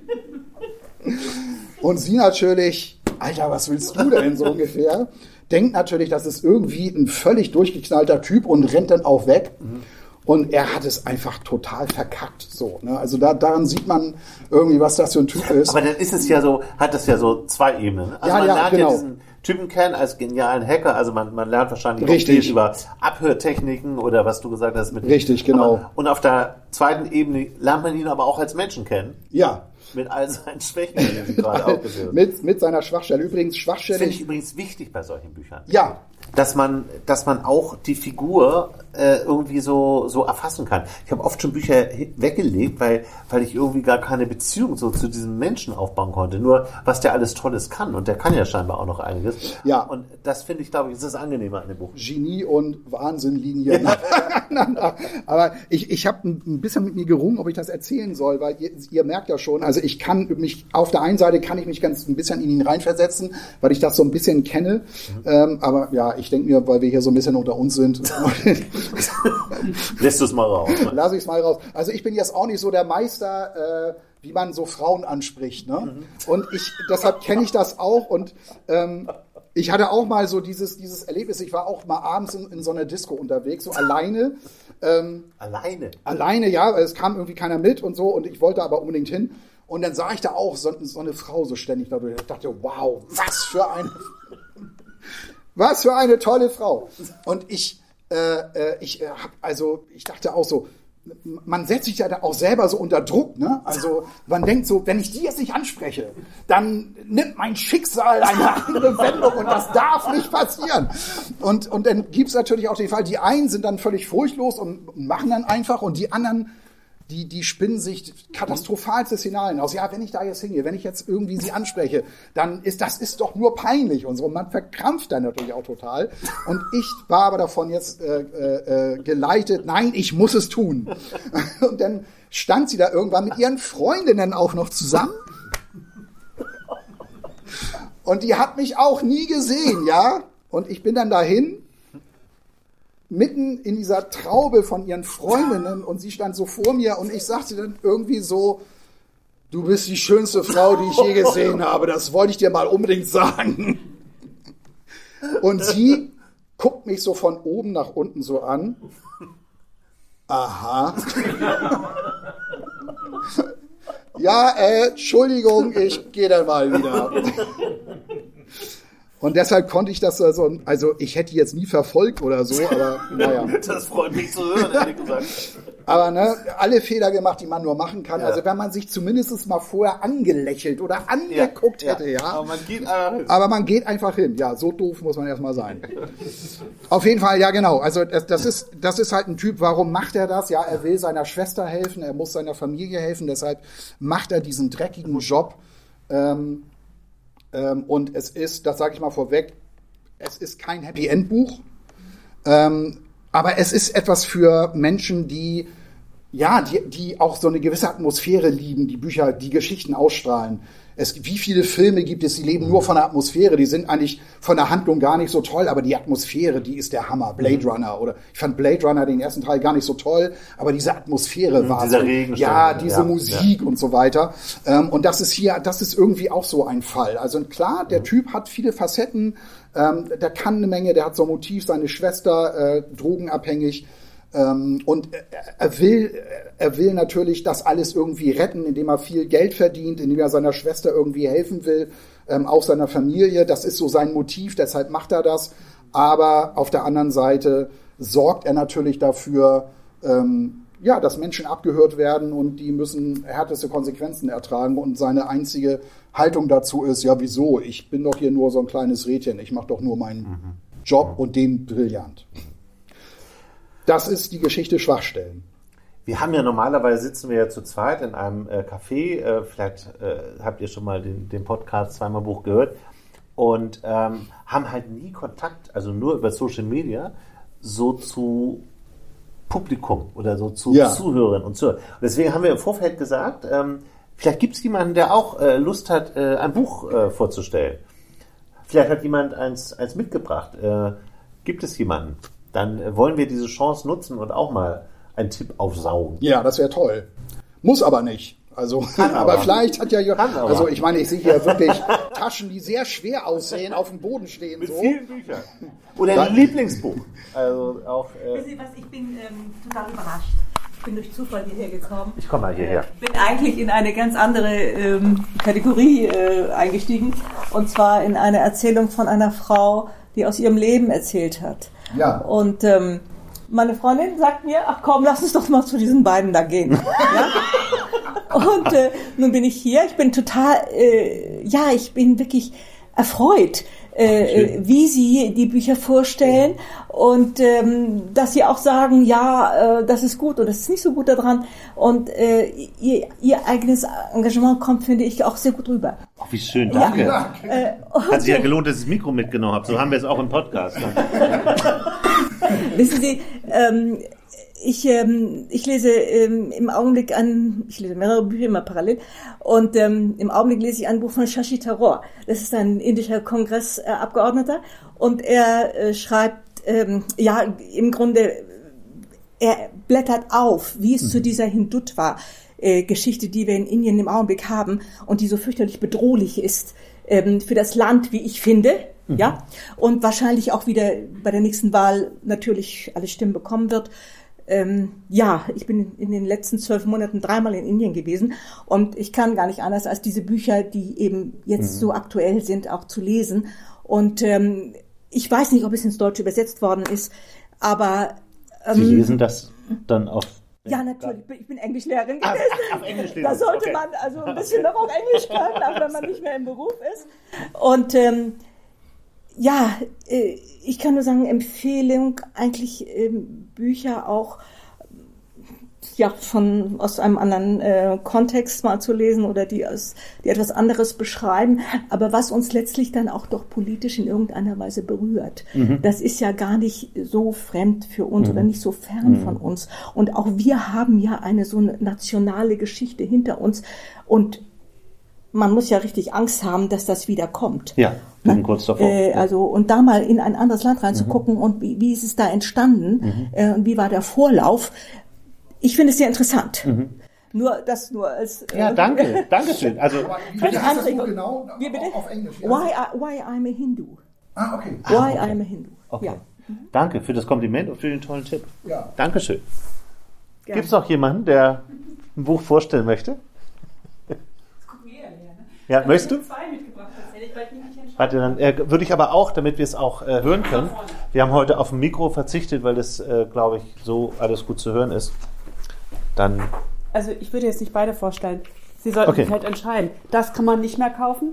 Und sie natürlich, Alter, was willst du denn so ungefähr? Denkt natürlich, das ist irgendwie ein völlig durchgeknallter Typ und rennt dann auch weg. Mhm. Und er hat es einfach total verkackt. So, ne? Also da, daran sieht man irgendwie, was das für ein Typ ist. Aber dann ist es ja so, hat das ja so zwei Ebenen. Also ja, man ja, lernt genau. ja diesen Typen kennen als genialen Hacker. Also man, man lernt wahrscheinlich Richtig. auch viel über Abhörtechniken oder was du gesagt hast mit Richtig, genau. Aber, und auf der zweiten Ebene lernt man ihn aber auch als Menschen kennen. Ja. Mit all seinen Schwächen, die Sie gerade aufgeführt mit, mit seiner Schwachstelle. Übrigens, Schwachstelle. Finde ich übrigens wichtig bei solchen Büchern. Ja, dass man, dass man auch die Figur äh, irgendwie so, so erfassen kann. Ich habe oft schon Bücher weggelegt, weil, weil ich irgendwie gar keine Beziehung so zu diesem Menschen aufbauen konnte. Nur, was der alles Tolles kann. Und der kann ja scheinbar auch noch einiges. Ja. Und das finde ich, glaube ich, ist das angenehmer an dem Buch. Genie und Wahnsinn liegen hier nacheinander. Aber ich, ich habe ein bisschen mit mir gerungen, ob ich das erzählen soll, weil ihr, ihr merkt ja schon, also ich kann mich, auf der einen Seite kann ich mich ganz ein bisschen in ihn reinversetzen, weil ich das so ein bisschen kenne. Mhm. Ähm, aber ja, ich denke mir, weil wir hier so ein bisschen unter uns sind, Lässt es mal raus. Lass ich es mal raus. Also ich bin jetzt auch nicht so der Meister, äh, wie man so Frauen anspricht. Ne? Mhm. Und ich, deshalb kenne ich das auch. Und ähm, ich hatte auch mal so dieses, dieses Erlebnis. Ich war auch mal abends in, in so einer Disco unterwegs, so alleine. Ähm, Alleine. alleine, ja, weil es kam irgendwie keiner mit und so. Und ich wollte aber unbedingt hin. Und dann sah ich da auch so, so eine Frau so ständig dadurch. Ich dachte, wow, was für eine, was für eine tolle Frau. Und ich, äh, äh, ich äh, hab, also, ich dachte auch so, man setzt sich ja da auch selber so unter Druck, ne? Also man denkt so, wenn ich die jetzt nicht anspreche, dann nimmt mein Schicksal eine andere Wendung und das darf nicht passieren. Und, und dann gibt's natürlich auch den Fall, die einen sind dann völlig furchtlos und machen dann einfach und die anderen die, die spinnen sich katastrophalste Szenarien aus. Ja, wenn ich da jetzt hingehe, wenn ich jetzt irgendwie sie anspreche, dann ist das ist doch nur peinlich und so. Man verkrampft dann natürlich auch total. Und ich war aber davon jetzt äh, äh, geleitet, nein, ich muss es tun. Und dann stand sie da irgendwann mit ihren Freundinnen auch noch zusammen. Und die hat mich auch nie gesehen, ja. Und ich bin dann dahin mitten in dieser Traube von ihren Freundinnen und sie stand so vor mir und ich sagte dann irgendwie so, du bist die schönste Frau, die ich je gesehen habe, das wollte ich dir mal unbedingt sagen. Und sie guckt mich so von oben nach unten so an. Aha. Ja, äh, Entschuldigung, ich gehe dann mal wieder. Und deshalb konnte ich das also, also ich hätte jetzt nie verfolgt oder so, aber naja. Das freut mich zu hören, ehrlich gesagt. Aber ne, alle Fehler gemacht, die man nur machen kann. Ja. Also wenn man sich zumindest mal vorher angelächelt oder angeguckt hätte, ja. Aber man geht einfach hin. Aber man geht einfach hin. Ja, so doof muss man erstmal sein. Auf jeden Fall, ja genau. Also das, das, ist, das ist halt ein Typ, warum macht er das? Ja, er will seiner Schwester helfen, er muss seiner Familie helfen, deshalb macht er diesen dreckigen Job. Ähm, ähm, und es ist, das sage ich mal vorweg, es ist kein Happy End Buch. Ähm, aber es ist etwas für Menschen, die ja, die, die auch so eine gewisse Atmosphäre lieben, die Bücher, die Geschichten ausstrahlen. Es, wie viele Filme gibt es, die leben nur von der Atmosphäre, die sind eigentlich von der Handlung gar nicht so toll, aber die Atmosphäre, die ist der Hammer. Blade Runner oder ich fand Blade Runner den ersten Teil gar nicht so toll, aber diese Atmosphäre war dieser so, ja, diese ja, Musik und so weiter. Ähm, und das ist hier, das ist irgendwie auch so ein Fall. Also klar, der Typ hat viele Facetten, ähm, der kann eine Menge, der hat so ein Motiv, seine Schwester äh, drogenabhängig. Ähm, und er- will, er will natürlich das alles irgendwie retten, indem er viel Geld verdient, indem er seiner Schwester irgendwie helfen will, ähm, auch seiner Familie. Das ist so sein Motiv, deshalb macht er das. Aber auf der anderen Seite sorgt er natürlich dafür, ähm, ja, dass Menschen abgehört werden und die müssen härteste Konsequenzen ertragen. Und seine einzige Haltung dazu ist, ja, wieso? Ich bin doch hier nur so ein kleines Rädchen. Ich mache doch nur meinen Job und den brillant. Das ist die Geschichte Schwachstellen. Wir haben ja normalerweise sitzen wir ja zu zweit in einem äh, Café. Äh, vielleicht äh, habt ihr schon mal den, den Podcast zweimal Buch gehört und ähm, haben halt nie Kontakt, also nur über Social Media, so zu Publikum oder so zu Ja. Zuhörerinnen und Zuhörern. Und deswegen haben wir im Vorfeld gesagt, ähm, vielleicht gibt es jemanden, der auch äh, Lust hat, äh, ein Buch äh, vorzustellen. Vielleicht hat jemand eins, eins mitgebracht. Äh, gibt es jemanden? Dann äh, wollen wir diese Chance nutzen und auch mal einen Tipp aufsaugen. Ja, das wäre toll. Muss aber nicht. Also, aber, aber. vielleicht hat ja, also ich meine, ich sehe hier wirklich Taschen, die sehr schwer aussehen, auf dem Boden stehen. Mit so. vielen Büchern. Oder ein Lieblingsbuch. Also auch. Äh, Wissen Sie was, ich bin ähm, total überrascht. Ich bin durch Zufall hierher gekommen. ich komme mal hierher. bin eigentlich in eine ganz andere ähm, Kategorie äh, eingestiegen. Und zwar in eine Erzählung von einer Frau, die aus ihrem Leben erzählt hat. Ja. Und ähm, meine Freundin sagt mir, ach komm, lass uns doch mal zu diesen beiden da gehen. ja? Und äh, nun bin ich hier. Ich bin total, äh, ja, ich bin wirklich erfreut, äh, schön. wie sie die Bücher vorstellen und ähm, dass sie auch sagen, ja, äh, das ist gut oder das ist nicht so gut daran. Und äh, ihr, ihr eigenes Engagement kommt, finde ich, auch sehr gut rüber. Oh, wie schön, danke. Äh, Hat sich ja gelohnt, dass ich das Mikro mitgenommen habe. So haben wir es auch im Podcast. Wissen Sie, ähm, ich, ähm, ich lese ähm, im Augenblick ein, ich lese mehrere Bücher immer parallel und ähm, im Augenblick lese ich ein Buch von Shashi Tharoor. Das ist ein indischer Kongressabgeordneter und er äh, schreibt, ähm, ja, im Grunde er blättert auf, wie es zu dieser Hindutva äh, Geschichte, die wir in Indien im Augenblick haben und die so fürchterlich bedrohlich ist ähm, für das Land, wie ich finde. Ja, und wahrscheinlich auch wieder bei der nächsten Wahl natürlich alle Stimmen bekommen wird. Ähm, ja, ich bin in den letzten zwölf Monaten dreimal in Indien gewesen und ich kann gar nicht anders, als diese Bücher, die eben jetzt so aktuell sind, auch zu lesen. Und ähm, ich weiß nicht, ob es ins Deutsche übersetzt worden ist, aber Sie ähm, lesen das dann auf. ja, natürlich. Ich bin- Englischlehrerin Ah, gewesen. ach, Englisch. Da sollte Okay. man also ein bisschen noch auf Englisch können, auch wenn man nicht mehr im Beruf ist. Und ähm, ja, äh, ich kann nur sagen, Empfehlung, eigentlich ähm, Bücher auch ja, von aus einem anderen äh, Kontext mal zu lesen oder die, aus, die etwas anderes beschreiben, aber was uns letztlich dann auch doch politisch in irgendeiner Weise berührt. Das ist ja gar nicht so fremd für uns oder nicht so fern von uns. Und auch wir haben ja eine so eine nationale Geschichte hinter uns und man muss ja richtig Angst haben, dass das wieder kommt. Ja, wir sind kurz davor. Äh, also und da mal in ein anderes Land reinzugucken und wie, wie ist es da entstanden äh, und wie war der Vorlauf. Ich finde es sehr interessant. Nur das nur als äh, ja, danke, danke schön. Also, Völlig das Anregung. Buch genau? Wie bitte? Auf Englisch. Why, I, why I'm a Hindu. Ah, okay. Why I'm a Hindu. okay. Ja. Danke für das Kompliment und für den tollen Tipp. Ja. Dankeschön. Gibt es noch jemanden, der ein Buch vorstellen möchte? Ja, möchtest du? zwei mitgebracht tatsächlich, weil ich nicht Warte, dann äh, würde ich aber auch, damit wir es auch äh, hören können. Wir haben heute auf ein Mikro verzichtet, weil das, äh, glaube ich, so alles gut zu hören ist. Dann, Also ich würde jetzt nicht beide vorstellen. Sie sollten Okay. sich halt entscheiden. Das kann man nicht mehr kaufen.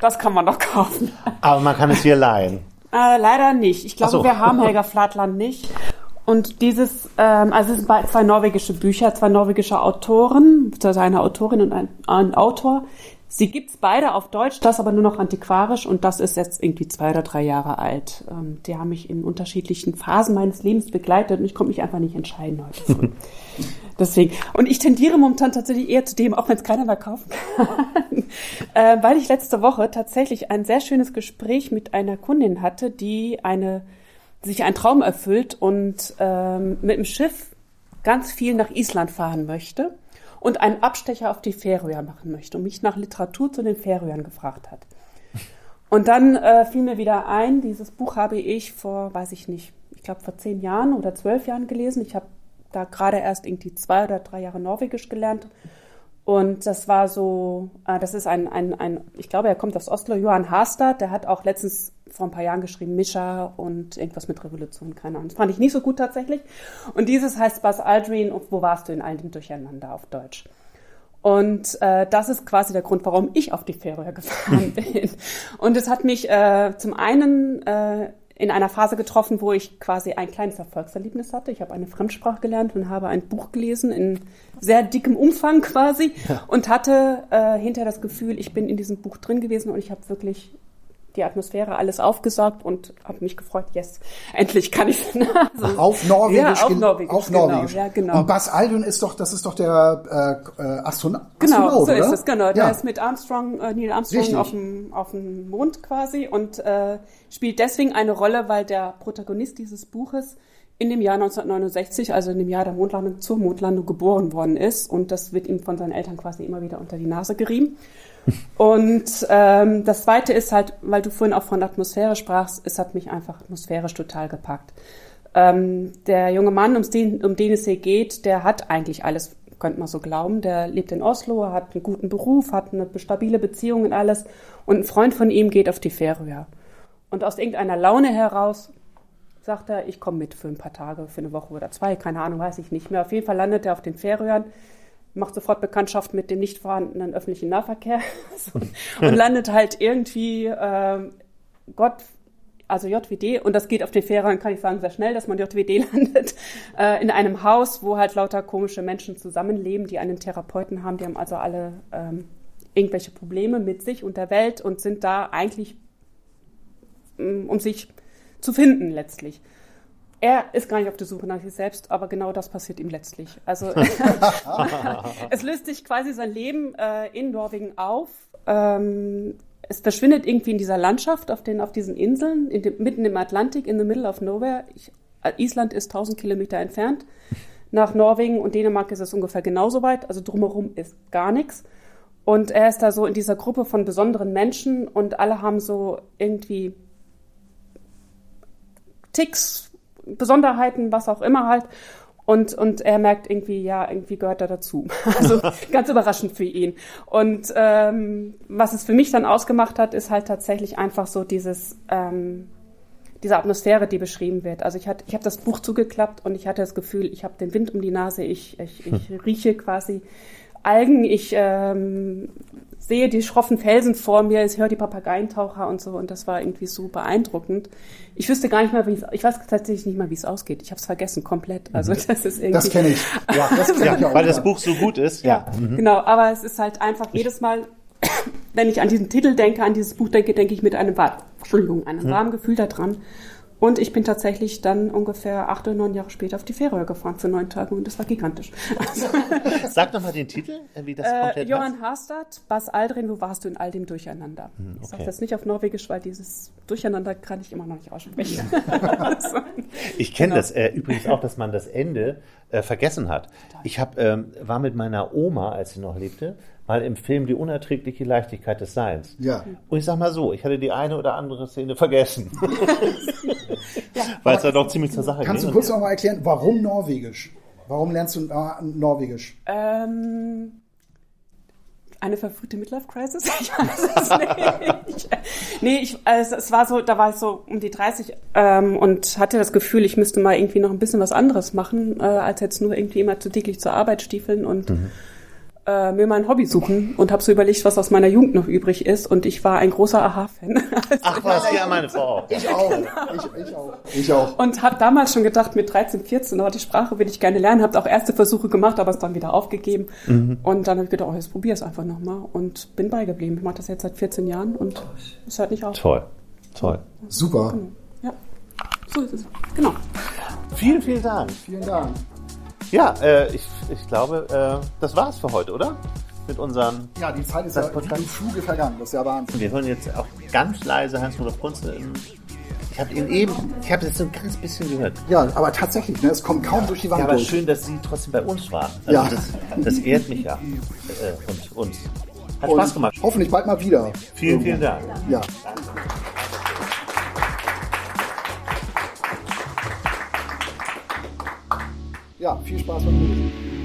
Das kann man noch kaufen. aber man kann es hier leihen. Äh, leider nicht. Ich glaube, so. wir haben Helga Flatland nicht. Und dieses, ähm, also es sind zwei norwegische Bücher, zwei norwegische Autoren, beziehungsweise eine Autorin und ein, ein Autor. Sie gibt's beide auf Deutsch, das aber nur noch antiquarisch und das ist jetzt irgendwie zwei oder drei Jahre alt. Ähm, die haben mich in unterschiedlichen Phasen meines Lebens begleitet und ich konnte mich einfach nicht entscheiden heute früh. Deswegen. Und ich tendiere momentan tatsächlich eher zu dem, auch wenn es keiner mehr kaufen kann, äh, weil ich letzte Woche tatsächlich ein sehr schönes Gespräch mit einer Kundin hatte, die eine sich einen Traum erfüllt und ähm, mit dem Schiff ganz viel nach Island fahren möchte und einen Abstecher auf die Färöer machen möchte und mich nach Literatur zu den Färöern gefragt hat. Und dann äh, fiel mir wieder ein, dieses Buch habe ich vor, weiß ich nicht, ich glaube vor zehn Jahren oder zwölf Jahren gelesen. Ich habe da gerade erst irgendwie zwei oder drei Jahre Norwegisch gelernt. Und das war so, äh, das ist ein, ein, ein, ich glaube, er kommt aus Oslo, Johann Hastad, der hat auch letztens vor ein paar Jahren geschrieben, Mischa und irgendwas mit Revolution, keine Ahnung. Das fand ich nicht so gut tatsächlich. Und dieses heißt Buzz Aldrin und Wo warst du in all dem Durcheinander auf Deutsch? Und äh, das ist quasi der Grund, warum ich auf die Färöer gefahren bin. Und es hat mich äh, zum einen äh, in einer Phase getroffen, wo ich quasi ein kleines Erfolgserlebnis hatte. Ich habe eine Fremdsprache gelernt und habe ein Buch gelesen in sehr dickem Umfang quasi und hatte äh, hinterher das Gefühl, ich bin in diesem Buch drin gewesen und ich habe wirklich die Atmosphäre alles aufgesaugt und habe mich gefreut, yes, endlich kann ich also, Auf Norwegisch. Ja, auf Norwegisch. Auf genau, Norwegisch. Ja, genau. Und Buzz Aldrin ist doch, das ist doch der äh, Astronaut, Genau, Astronaut so oder? ist es, genau. Der Ja. ist mit Armstrong, äh, Neil Armstrong Richtig. auf dem, auf dem Mond quasi und äh, spielt deswegen eine Rolle, weil der Protagonist dieses Buches in dem Jahr 1969, also in dem Jahr der Mondlandung zur Mondlandung geboren worden ist und das wird ihm von seinen Eltern quasi immer wieder unter die Nase gerieben. Und ähm, das Zweite ist halt, weil du vorhin auch von Atmosphäre sprachst, es hat mich einfach atmosphärisch total gepackt. Ähm, der junge Mann, um's den, um den es hier geht, der hat eigentlich alles, könnte man so glauben. Der lebt in Oslo, hat einen guten Beruf, hat eine stabile Beziehung und alles. Und ein Freund von ihm geht auf die Färöer. Und aus irgendeiner Laune heraus sagt er, ich komme mit für ein paar Tage, für eine Woche oder zwei, keine Ahnung, weiß ich nicht mehr. Auf jeden Fall landet er auf den Färöern, macht sofort Bekanntschaft mit dem nicht vorhandenen öffentlichen Nahverkehr. So, und landet halt irgendwie, ähm, Gott, also JWD, und das geht auf den Färöern, kann ich sagen, sehr schnell, dass man JWD landet, äh, in einem Haus, wo halt lauter komische Menschen zusammenleben, die einen Therapeuten haben, die haben also alle ähm, irgendwelche Probleme mit sich und der Welt und sind da eigentlich, mm, um sich zu finden letztlich. Er ist gar nicht auf der Suche nach sich selbst, aber genau das passiert ihm letztlich. Also es löst sich quasi sein Leben äh, in Norwegen auf. Ähm, es verschwindet irgendwie in dieser Landschaft auf, den, auf diesen Inseln, in dem, mitten im Atlantik, in the middle of nowhere. Ich Island ist 1000 Kilometer entfernt. Nach Norwegen und Dänemark ist es ungefähr genauso weit. Also drumherum ist gar nichts. Und er ist da so in dieser Gruppe von besonderen Menschen und alle haben so irgendwie Ticks, Besonderheiten, was auch immer halt. Und, und er merkt irgendwie, ja, irgendwie gehört er dazu. Also ganz überraschend für ihn. Und ähm, was es für mich dann ausgemacht hat, ist halt tatsächlich einfach so dieses, ähm, diese Atmosphäre, die beschrieben wird. Also ich, hatte, ich habe das Buch zugeklappt und ich hatte das Gefühl, ich habe den Wind um die Nase, ich, ich, ich rieche quasi Algen, ich ähm, sehe die schroffen Felsen vor mir, ich höre die Papageientaucher und so und das war irgendwie so beeindruckend. Ich wüsste gar nicht mehr, wie es, ich weiß tatsächlich nicht mal, wie es ausgeht. Ich habe es vergessen komplett. Also das ist irgendwie. Das kenne ich. Ja, das kenn ich Ja, auch. weil das Buch so gut ist. ja, genau. Aber es ist halt einfach jedes Mal, wenn ich an diesen Titel denke, an dieses Buch denke, denke ich mit einem, Entschuldigung, einem warmen Gefühl daran. Und ich bin tatsächlich dann ungefähr acht oder neun Jahre später auf die Färöer gefahren für neun Tage und das war gigantisch. Also, Sag doch mal den Titel, äh, wie das äh, komplett. Johann Harstad, Bas Aldrin, wo warst du in all dem Durcheinander? Ich sage okay. das nicht auf Norwegisch, weil dieses Durcheinander kann ich immer noch nicht aussprechen. Also, Ich kenne Genau. das äh, übrigens auch, dass man das Ende äh, vergessen hat. Ich hab, ähm, war mit meiner Oma, als sie noch lebte, mal im Film Die unerträgliche Leichtigkeit des Seins. Ja. Und ich sag mal so, ich hatte die eine oder andere Szene vergessen. Weil es da doch ziemlich zur Sache Kannst du ging. kurz noch mal erklären, warum Norwegisch? Warum lernst du äh, Norwegisch? ähm, eine verfrühte Midlife-Crisis? Ich weiß es nicht. nee, ich, also es war so, da war ich so um die 30 ähm, und hatte das Gefühl, ich müsste mal irgendwie noch ein bisschen was anderes machen, äh, als jetzt nur irgendwie immer zu täglich zur Arbeit stiefeln und äh, mir mal ein Hobby suchen und habe so überlegt, was aus meiner Jugend noch übrig ist und ich war ein großer Aha-Fan. Ach was, ja, meine Frau. Ich auch. Ich, ich auch. Ich auch. Und habe damals schon gedacht, mit 13, 14, oh, die Sprache will ich gerne lernen. Habe auch erste Versuche gemacht, aber es dann wieder aufgegeben. Und dann habe ich gedacht, oh, jetzt probier es einfach nochmal. Und bin beigeblieben. Ich mache das jetzt seit 14 Jahren und es hört nicht auf. Toll, toll. Super. Ja, so ist es. Genau. Vielen, vielen Dank. Vielen Dank. Ja, äh, ich, ich glaube, äh, das war's für heute, oder? Mit unseren. Ja, die Zeit ist ja im Fluge vergangen. Das ist ja Wahnsinn. Wir hören jetzt auch ganz leise Hans-Rudolf Kunze. Ich habe ihn eben, ich habe jetzt so ein ganz bisschen gehört. Ja, aber tatsächlich, ne, es kommt kaum durch die Wand Ja, aber durch. schön, dass Sie trotzdem bei uns waren. Also Ja. das, das ehrt mich ja. Äh, und uns. Hat Und Spaß gemacht. Hoffentlich bald mal wieder. Vielen, vielen Dank. Ja. Ja, viel Spaß beim Lesen.